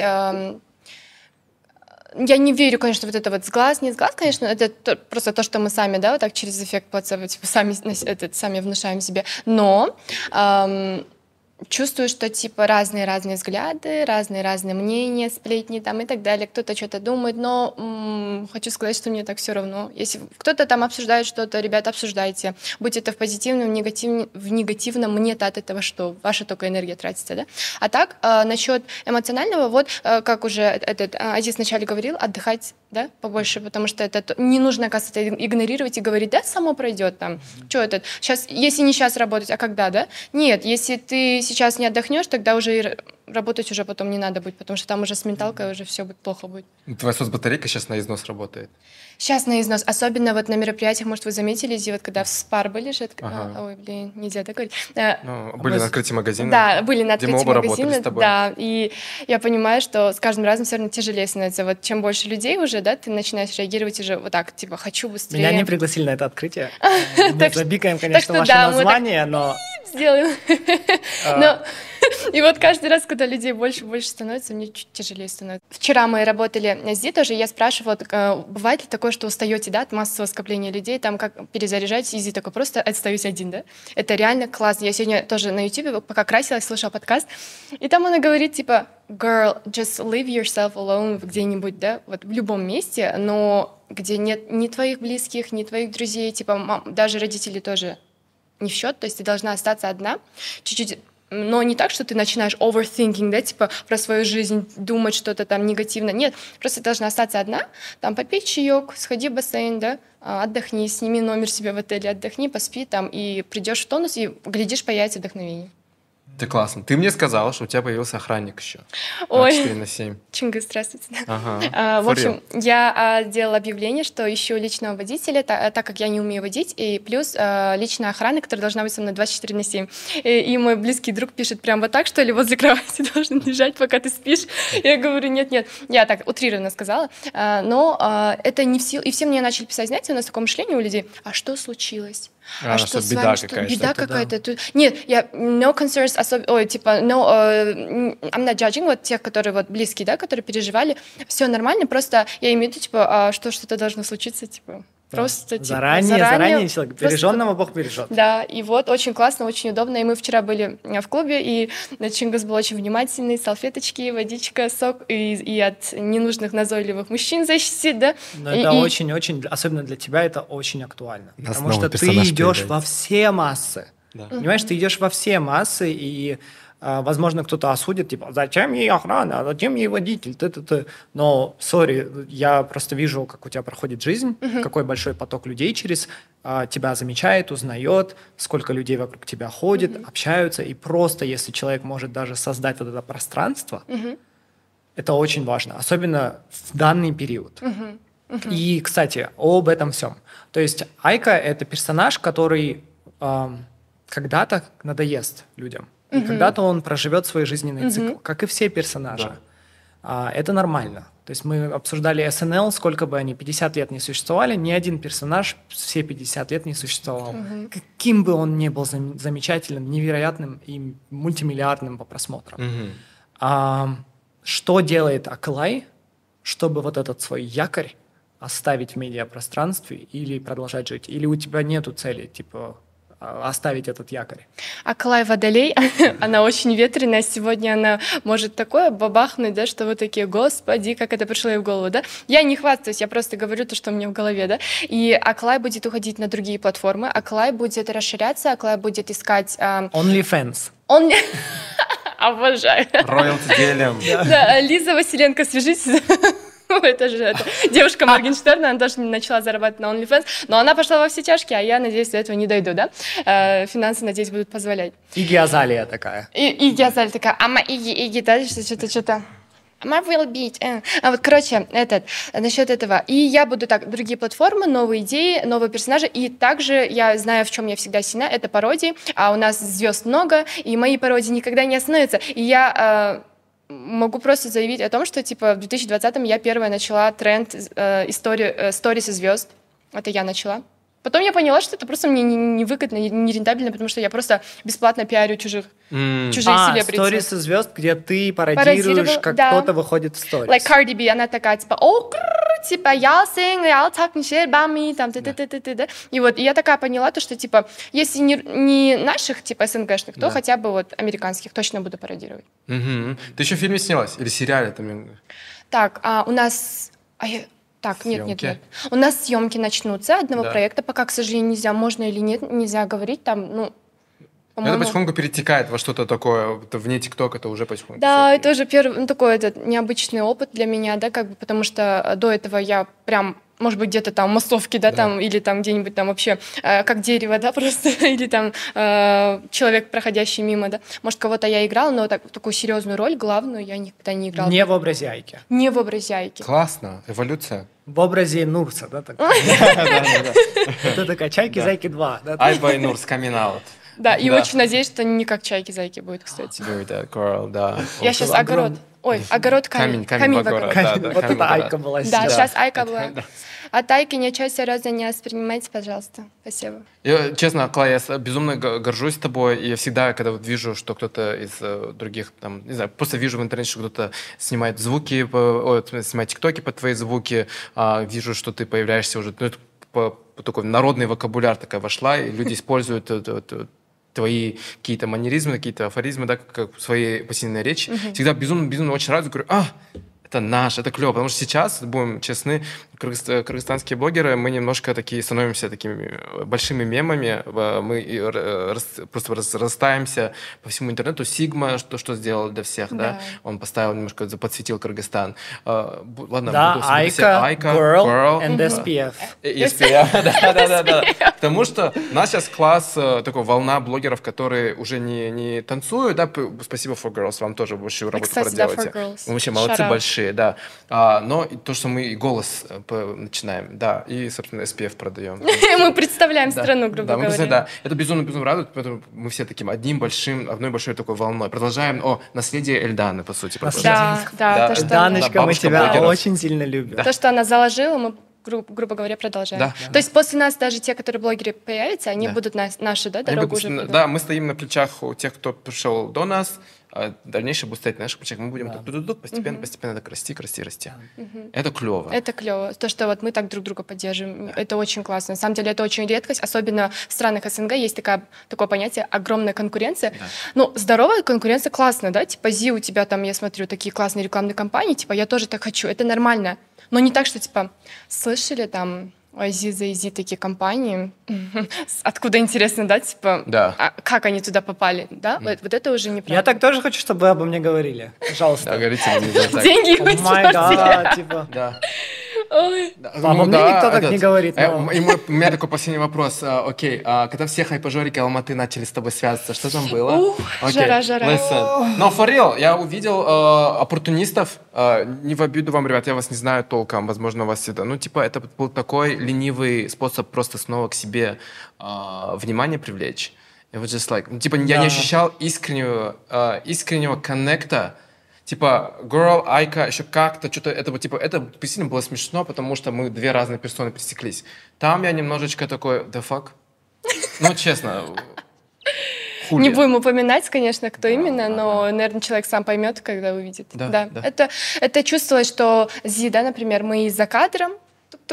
Я не верю, конечно, вот это вот с глаз, не с глаз, конечно, это то, просто то, что мы сами, да, вот так через эффект плацебо, типа, сами, этот, сами внушаем себе. Но эм, чувствую, что типа разные-разные взгляды, разные-разные мнения, сплетни там и так далее. Кто-то что-то думает, но м- хочу сказать, что мне так все равно. Если кто-то там обсуждает что-то, ребята, обсуждайте. Будь это в позитивном, в, негатив... в негативном, мне-то от этого что? Ваша только энергия тратится, да? А так, э, насчет эмоционального, вот, э, как уже этот э, Азиз вначале говорил, отдыхать, да, побольше, потому что это не нужно, оказывается, игнорировать и говорить, да, само пройдет там. Что это? Сейчас, если не сейчас работать, а когда, да? Нет, если ты сейчас не отдохнешь, тогда уже работать уже потом не надо будет, потому что там уже с менталкой уже все будет плохо будет. Твоя соцбатарейка сейчас на износ работает? Сейчас на износ. Особенно вот на мероприятиях, может, вы заметили, вот когда в спар были же, ага. а, ой, блин, нельзя так говорить. Э, ну, были мы... на открытии магазина? Да, были на открытии магазина, да, и я понимаю, что с каждым разом все равно тяжелее становится. Вот чем больше людей уже, да, ты начинаешь реагировать уже вот так, типа, хочу быстрее. Меня не пригласили на это открытие. Мы забикаем, конечно, ваше название, но... Сделаем. А. И вот каждый раз, когда людей больше и больше становится, мне чуть тяжелее становится. Вчера мы работали здесь тоже, я спрашивала, э, бывает ли такое, что устаете, да, от массового скопления людей, там как перезаряжать, изи такой, просто остаюсь один, да? Это реально классно. Я сегодня тоже на YouTube, пока красилась, слушала подкаст, и там она говорит, типа, girl, just leave yourself alone где-нибудь, да, вот в любом месте, но где нет ни твоих близких, ни твоих друзей, типа, мам, даже родители тоже не в счет, то есть ты должна остаться одна, чуть-чуть но не так, что ты начинаешь overthinking, да, типа про свою жизнь, думать что-то там негативно. Нет, просто ты должна остаться одна, там попить чаек, сходи в бассейн, да, а, отдохни, сними номер себе в отеле, отдохни, поспи там, и придешь в тонус, и глядишь, появится вдохновение. Ты классно. Ты мне сказала, что у тебя появился охранник еще. Ой. 4 на 7. Чингис, здравствуйте. Ага. А, в общем, real. я а, сделала объявление, что ищу личного водителя, та- так как я не умею водить, и плюс а, личная охрана, которая должна быть со мной 24 на 7. И, и мой близкий друг пишет прям вот так, что ли, возле кровати должен лежать, пока ты спишь. Я говорю, нет-нет. Я так утрированно сказала. А, но а, это не в силу. И все мне начали писать, знаете, у нас такое мышление у людей, а что случилось? А, что с беда вами? Что, какая-то. Беда да. какая-то. Тут- Нет, я no concerns, особ... ой, типа, no, э, I'm not judging, вот тех, которые вот близкие, да, которые переживали, все нормально, просто я имею в виду, типа, а что что-то должно случиться, типа, просто, типа, заранее, заранее, человек, просто- береженного Бог бережет. Да, и вот очень классно, очень удобно. И мы вчера были э, в клубе, и Чингас был очень внимательный, салфеточки, водичка, сок, и, и от ненужных назойливых мужчин защитит, да. Но И- это и- очень-очень, особенно для тебя, это очень актуально. Нас Потому что ты идешь во все массы. Да. Понимаешь, ты идешь во все массы, и, возможно, кто-то осудит, типа, зачем ей охрана, а зачем ей водитель, ты, ты, ты. Но, сори, я просто вижу, как у тебя проходит жизнь, какой большой поток людей через а, тебя замечает, узнает, сколько людей вокруг тебя ходит, общаются, и просто, если человек может даже создать вот это пространство, это очень важно, особенно в данный период. И, кстати, об этом всем. То есть Айка — это персонаж, который ам, когда-то надоест людям. И когда-то он проживет свой жизненный цикл, как и все персонажи. Да. А, это нормально. То есть мы обсуждали СНЛ, сколько бы они 50 лет не существовали, ни один персонаж все 50 лет не существовал. Каким бы он ни был зам- замечательным, невероятным и мультимиллиардным по просмотрам. Мгм. А, что делает Аклай, чтобы вот этот свой якорь оставить в медиапространстве или продолжать жить? Или у тебя нету цели, типа, оставить этот якорь? А Клай Водолей, она очень ветреная, сегодня она может такое бабахнуть, да, что вы такие, господи, как это пришло ей в голову, да? Я не хвастаюсь, я просто говорю то, что у меня в голове, да? И Аклай будет уходить на другие платформы, Аклай будет расширяться, Аклай будет искать... а, OnlyFans. Он... Обожаю. Роялти делим. Да, Лиза Василенко, свяжитесь. Это же это. девушка Моргенштерна, она тоже начала зарабатывать на OnlyFans, но она пошла во все тяжкие, а я, надеюсь, до этого не дойду, да? Э, Финансы, надеюсь, будут позволять. Иги Азалия такая. И, и я Заль такая, ама Иги, Иги, да, что- что-то, что-то. Ама will beat. э». А вот, короче, этот, насчет этого. И я буду так, другие платформы, новые идеи, новые персонажи. И также я знаю, в чем я всегда сильна, это пародии. А у нас звезд много, и мои пародии никогда не остановятся. И я э, могу просто заявить о том, что, типа, в 2020-м я первая начала тренд э, истории, э, сторисы звезд. Это я начала. Потом я поняла, что это просто мне не- невыгодно, не, не рентабельно, потому что я просто бесплатно пиарю чужих М. чужие а, селебрити. сторисы звезд, где ты пародируешь, как да. кто-то выходит в сторис. Like Cardi B, она такая, типа, о, типа, y'all sing, talking shit about me, там, ты ты ты ты ты. И вот и я такая поняла, то, что, типа, если не, не наших, типа, СНГшных, то Да. хотя бы вот американских точно буду пародировать. Мгм. Ты еще в фильме снялась? Или сериале? Там... Так, а у нас... а я- Так, нет, нет, Съемки? нет. У нас съемки начнутся одного Да. проекта, пока, к сожалению, нельзя, можно или нет, нельзя говорить, там, ну, Это по-моему... потихоньку перетекает во что-то такое, это вне ТикТока, это уже потихоньку. Да, всё. это уже первый, ну, такой этот необычный опыт для меня, да, как бы, потому что э, до этого я прям, может быть, где-то там массовки, да, Да. там, или там где-нибудь там вообще э, как дерево, да, просто, или там э, человек, проходящий мимо, да. Может, кого-то я играла, но так, такую серьезную роль, главную, я никогда не играла. Не в образе Айки. Не в образе Айки. Классно, эволюция. В образе Нурса, да? так? Это такая чайки, Да. зайки 2. да? Айба и Нурс out. Да, и очень надеюсь, что не как чайки-зайки будет, кстати. Girl, да. Я сейчас огород. Ой, огород камень. Камень, камень в в огород. огород. Да, да, Вот камень. Айка была Да, сейчас. сейчас Айка Это- была. да. От Айки ничего серьезно не воспринимайте, пожалуйста. Спасибо. Я, честно, Клай, я безумно горжусь тобой. И я всегда, когда вот вижу, что кто-то из э, других, там, не знаю, просто вижу в интернете, что кто-то снимает звуки, по, в смысле, снимает тиктоки под твои звуки, а, вижу, что ты появляешься уже, ну, это по- по- такой народный вокабуляр такая вошла, и люди используют э, э, э, твои какие-то манеризмы, какие-то афоризмы, да, как, своей пассивной речи. Всегда безумно, безумно очень радуюсь, говорю, а, это наш, это клево. Потому что сейчас, будем честны, кыргызстанские блогеры, мы немножко такие становимся такими большими мемами. Э, Мы рас- просто раз- растаемся по всему интернету. Сигма, что, что сделал для всех, да? Да. Он поставил немножко, подсветил Кыргызстан. Э, Ладно, Да, буду все- Айка, Girl and Э, SPF. SPF, да, да, да, да. Потому что у нас сейчас класс, э, такой волна блогеров, которые уже не, не танцуют, да, спасибо for girls, вам тоже большую работу проделаете. Вы вообще молодцы большие, да. А, но то, что мы и голос э, начинаем, да, и, собственно, SPF продаем. Мы представляем страну, грубо говоря. да, это безумно, безумно радует, поэтому мы все таким одним большим, одной большой такой волной. Продолжаем, о, наследие Эльданы, по сути. продолжаем. Да, да, Да, то, что Даночка, мы тебя очень сильно любим. То, что она заложила, мы, гру- грубо говоря, продолжаем. Да. То есть после нас даже те, которые блогеры появятся, они Да. будут нас, нашу да, дорогу будут- уже да, мы стоим на плечах у тех, кто пришел до нас, а дальнейшее будет стоять на наших плечах. Мы будем так ду-ду-ду, постепенно, постепенно так расти, расти, расти. Это клево. Это клево. То, что вот мы так друг друга поддерживаем, это очень классно. На самом деле это очень редкость, особенно в странах СНГ есть такая, такое понятие огромная конкуренция. Ну, здоровая конкуренция классно, да? Типа, Зи, у тебя там, я смотрю, такие классные рекламные кампании, типа, я тоже так хочу, это нормально. Но не так, что, типа, слышали там ой, Зи за Изи такие компании, откуда интересно, да, типа, Да. а как они туда попали, да? Вот, вот это уже неправда. Я так тоже хочу, чтобы вы обо мне говорили. Да, Пожалуйста. говорите мне. Деньги гад, типа. Да. Да, Обо мне никто так не говорит, Э, но- и мой- у меня такой последний вопрос. А, Окей, а когда все хайпажорики Алматы начали с тобой связываться, что там было? Ух, Окей, жара, жара. listen. Но for real, я увидел э, оппортунистов, э, не в обиду вам, ребят, я вас не знаю толком, возможно, у вас это, ну, типа, это был такой ленивый способ просто снова к себе э, внимание привлечь. It was just like, ну, типа, я не Да. ощущал искреннего, э, искреннего коннекта, Типа, girl, Айка, еще как-то, что-то, это, вот, типа, это действительно было смешно, потому что мы две разные персоны пересеклись. Там я немножечко такой, the fuck? Ну, честно, хули. Не будем упоминать, конечно, кто именно, но, наверное, человек сам поймет, когда увидит. Да, Да, да. Это, это чувствовалось, что Зи, да, например, мы и за кадром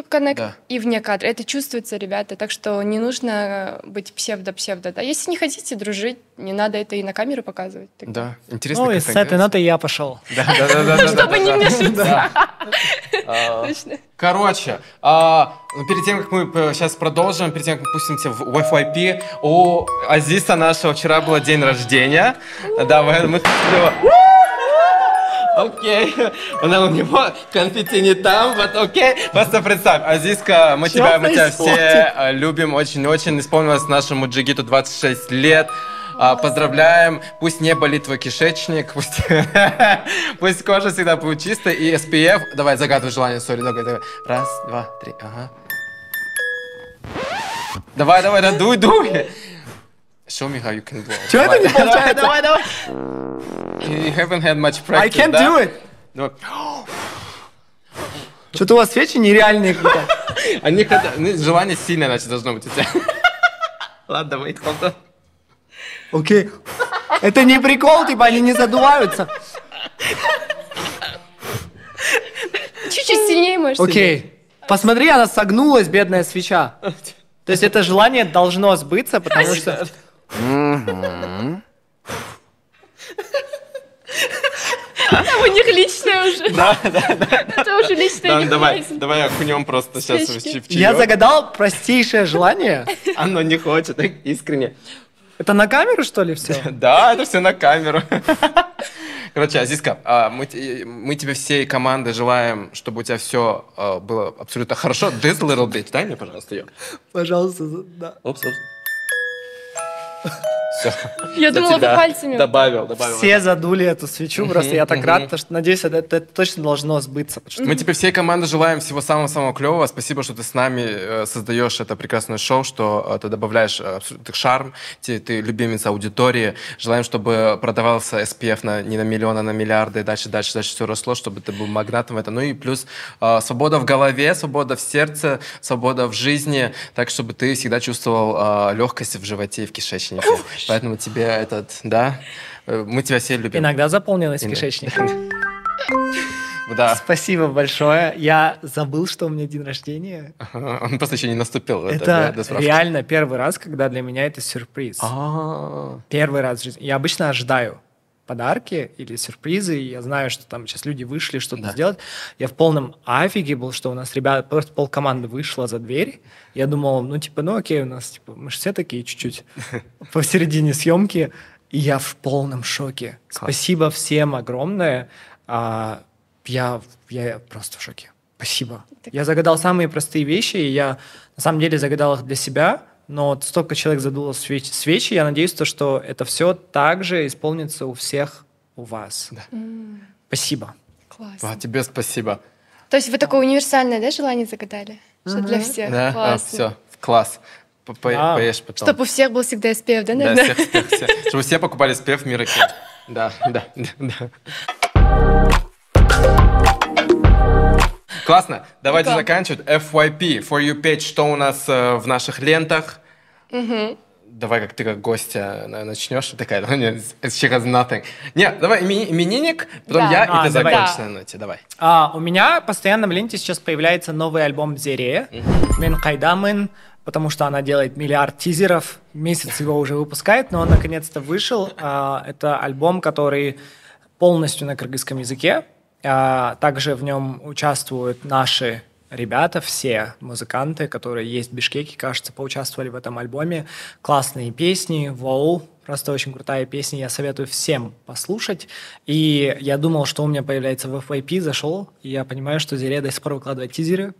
коннект, Да. и вне кадра. Это чувствуется, ребята, так что не нужно быть псевдо-псевдо. Да? Если не хотите дружить, не надо это и на камеру показывать. Так- Да, интересно. Ну и с это этой нотой я пошел. Да, да, да, да, да, Чтобы не вмешиваться. Короче, а, ну, перед тем, как мы сейчас продолжим, перед тем, как мы пустимся в YFYP, у Азиса нашего вчера был день рождения. Давай, мы его... Окей, Она у него конфетти не там, вот окей. Просто представь, Азиска, мы Чё тебя, мы тебя все любим очень-очень. Исполнилось нашему Джигиту 26 лет. А, Поздравляем, пусть не болит твой кишечник, пусть, пусть кожа всегда будет чистой и SPF. Давай, загадывай желание, сори, давай, давай. Раз, два, три, ага. Давай, давай, да, дуй, дуй. Show me how you can blow. Чё это не получается? Давай, давай, You haven't had much practice, I can't да? do it. Давай. Что-то у вас свечи нереальные какие-то. Они хотят, ну, желание сильное, значит, должно быть у тебя. Ладно, wait, hold on. Окей. Это не прикол, типа они не задуваются. Чуть-чуть сильнее, может. Окей. Посмотри, она согнулась, бедная свеча. То есть это желание должно сбыться, потому что... У них личное уже. Да, да, да. Это уже личное давай, давай окунем просто сейчас в Я загадал простейшее желание. Оно не хочет, так искренне. Это на камеру, что ли, все? Да, это все на камеру. Короче, Азизка, а, мы, мы тебе всей командой желаем, чтобы у тебя все было абсолютно хорошо. This little bit, дай мне, пожалуйста, ее. Пожалуйста, да. Опс, опс. Все. Я думала, вы пальцами. Добавил, добавил. Все задули эту свечу, просто я так рад, что надеюсь, это, точно должно сбыться. Мы тебе всей командой желаем всего самого-самого клевого. Спасибо, что ты с нами э, создаешь это прекрасное шоу, что э, ты добавляешь э, абсолютный шарм, ты, любимец аудитории. Желаем, чтобы продавался SPF на, не на миллионы, а на миллиарды, и дальше, дальше, дальше все росло, чтобы ты был магнатом в это. Ну и плюс свобода в голове, свобода в сердце, свобода в жизни, так, чтобы ты всегда чувствовал легкость в животе и в кишечнике. Поэтому тебе этот, да, э, мы тебя все любим. иногда заполнилась Иногда. кишечником. Да. Спасибо большое. Я забыл, что у меня день рождения. Он просто еще не наступил. Это да, справки. реально первый раз, когда для меня это сюрприз. А, Первый раз в жизни. Я обычно ожидаю. Подарки или сюрпризы, и я знаю, что там сейчас люди вышли что-то да. сделать. Я в полном афиге был, что у нас ребята, просто полкоманды вышла за дверь. Я думал, ну, типа, ну, окей, у нас, типа, мы же все такие чуть-чуть посередине съемки. И я в полном шоке. Спасибо всем огромное. А, я, я просто в шоке. Спасибо. Я загадал самые простые вещи, и я на самом деле загадал их для себя, но вот столько человек задуло свечи, свечи, я надеюсь, то, что это все также исполнится у всех у вас. Да. Mm. Спасибо. Классно. А, тебе спасибо. То есть вы такое универсальное, да, желание загадали? Что mm-hmm. для всех? Да, а, все, класс. По -по Поешь потом. Чтобы у всех был всегда SPF, да, наверное? Да, всех, всех, всех. Чтобы все покупали SPF в Мираке. Да, да, да. Классно. Давайте заканчивать. FYP, For You Page, что у нас э, в наших лентах? Угу. Давай, как ты как гостья начнешь, такая, ну, нет, she has nothing. Нет, давай именинник, потом да. я, а, и ты давай. закончишь на ноте, давай. А, у меня постоянно в ленте сейчас появляется новый альбом Зере, Мен Кайдамын, потому что она делает миллиард тизеров, месяц его уже выпускает, но он наконец-то вышел. А, это альбом, который полностью на кыргызском языке, также в нем участвуют наши ребята, все музыканты, которые есть в Бишкеке, кажется, поучаствовали в этом альбоме. Классные песни, воу, просто очень крутая песня, я советую всем послушать. И я думал, что у меня появляется в FYP, зашел, и я понимаю, что Зире до сих пор выкладывает тизеры,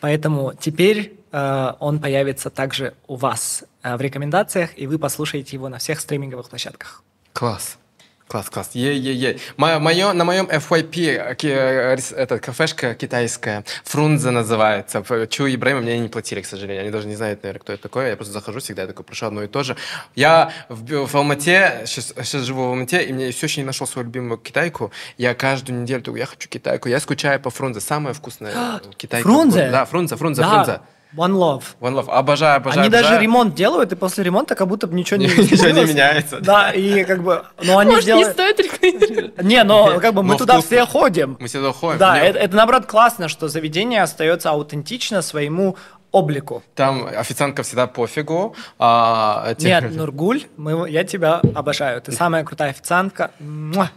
поэтому теперь э, он появится также у вас э, в рекомендациях, и вы послушаете его на всех стриминговых площадках. Класс. Класс, класс. Е-е-е. Мое, на моем FYP э, эта кафешка китайская, Фрунзе называется. Чу Ибраима мне не платили, к сожалению. Они даже не знают, наверное, кто это такой. Я просто захожу всегда, я такой, прошу одно и то же. Я в, в Алмате, сейчас, сейчас живу в Алмате, и мне все еще не нашел свою любимую китайку. Я каждую неделю такой, я хочу китайку. Я скучаю по Фрунзе. Самая вкусная китайка. Фрунзе? Да, Фрунзе, Фрунзе, да. Фрунзе. One Love. One Love. Обожаю, обожаю. Они обожаю. даже ремонт делают, и после ремонта как будто бы ничего не Ничего не меняется. Да, и как бы... Ну, они Может, делают... не стоит рекламировать? Не, но как бы мы туда все ходим. Мы всегда ходим. Да, это наоборот классно, что заведение остается аутентично своему облику. Там официантка всегда пофигу. А, те... Нет, Нургуль, мы, я тебя обожаю. Ты самая крутая официантка.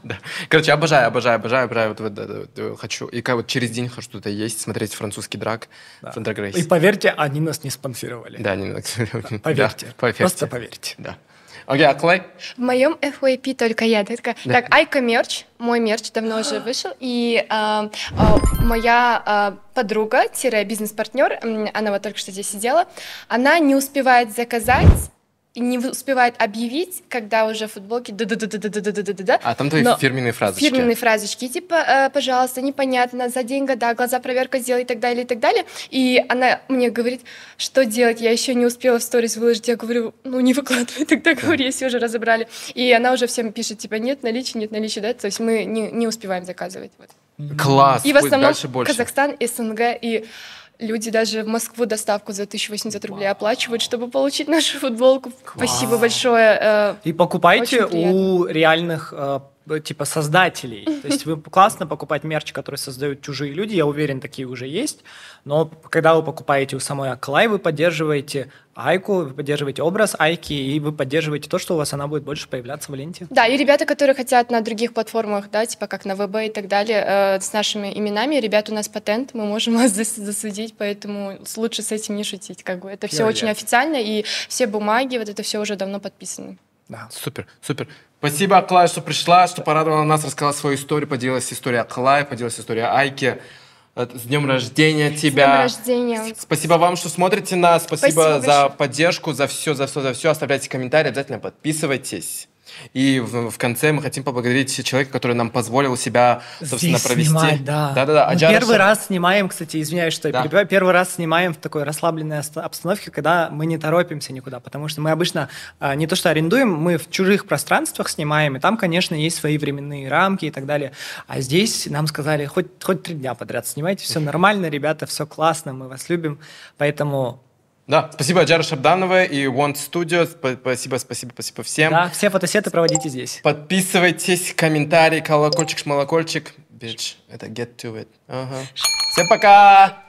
Да. Короче, обожаю, обожаю, обожаю, обожаю. Вот, вот, вот, вот, хочу. И как вот через день хочу что-то есть, смотреть французский драк. Да. И поверьте, они нас не спонсировали. Да, они нас... Поверьте. Да, поверьте. Просто поверьте. Да. Окей, okay, а Клей? В моем FYP только я. Такая, да. Так, Айка мерч, мой мерч давно уже вышел, и э, э, моя э, подруга-бизнес-партнер, она вот только что здесь сидела, она не успевает заказать не успевает объявить, когда уже футболки да да да да да да да да да да А там твои Но фирменные фразочки. Фирменные фразочки, типа, э, пожалуйста, непонятно, за день года, глаза проверка сделай и так далее, и так далее. И она мне говорит, что делать, я еще не успела в сторис выложить. Я говорю, ну не выкладывай, тогда говори, если уже разобрали. И она уже всем пишет, типа, нет наличия, нет наличия, да, то есть мы не, не успеваем заказывать. Вот. Класс! И в основном Казахстан, СНГ и Люди даже в Москву доставку за 1080 рублей оплачивают, чтобы получить нашу футболку. Класс. Спасибо большое. Э, И покупайте у реальных э, типа создателей. То есть вы классно покупать мерч, который создают чужие люди, я уверен, такие уже есть. Но когда вы покупаете у самой Аклай, вы поддерживаете Айку, вы поддерживаете образ Айки, и вы поддерживаете то, что у вас она будет больше появляться в ленте. Да, и ребята, которые хотят на других платформах, да, типа как на ВБ и так далее, э, с нашими именами, ребят, у нас патент, мы можем вас засудить, поэтому лучше с этим не шутить. Как бы. Это все yeah, очень yeah. официально, и все бумаги, вот это все уже давно подписаны. Да. Супер, супер. Спасибо, Аклай, что пришла, что порадовала нас, рассказала свою историю, поделилась историей Аклай, поделилась историей Айки. С днем рождения тебя. С днем рождения. Спасибо вам, что смотрите нас. Спасибо, Спасибо за большое. поддержку, за все, за все, за все. Оставляйте комментарии, обязательно подписывайтесь. И в, в конце мы хотим поблагодарить человека, который нам позволил себя, собственно, Здесь провести. Снимать, да. Да, да, да. Мы первый раз снимаем, кстати, извиняюсь, что я да. перебиваю, первый раз снимаем в такой расслабленной обстановке, когда мы не торопимся никуда, потому что мы обычно а, не то что арендуем, мы в чужих пространствах снимаем, и там, конечно, есть свои временные рамки и так далее. А здесь нам сказали, хоть, хоть три дня подряд снимайте, все нормально, ребята, все классно, мы вас любим, поэтому да, спасибо Аджару Шабдановой и Want Studio. Спасибо, спасибо, спасибо всем. Да, все фотосеты проводите здесь. Подписывайтесь, комментарий, колокольчик, шмолокольчик. Bitch, это get to it. Ага. Всем пока!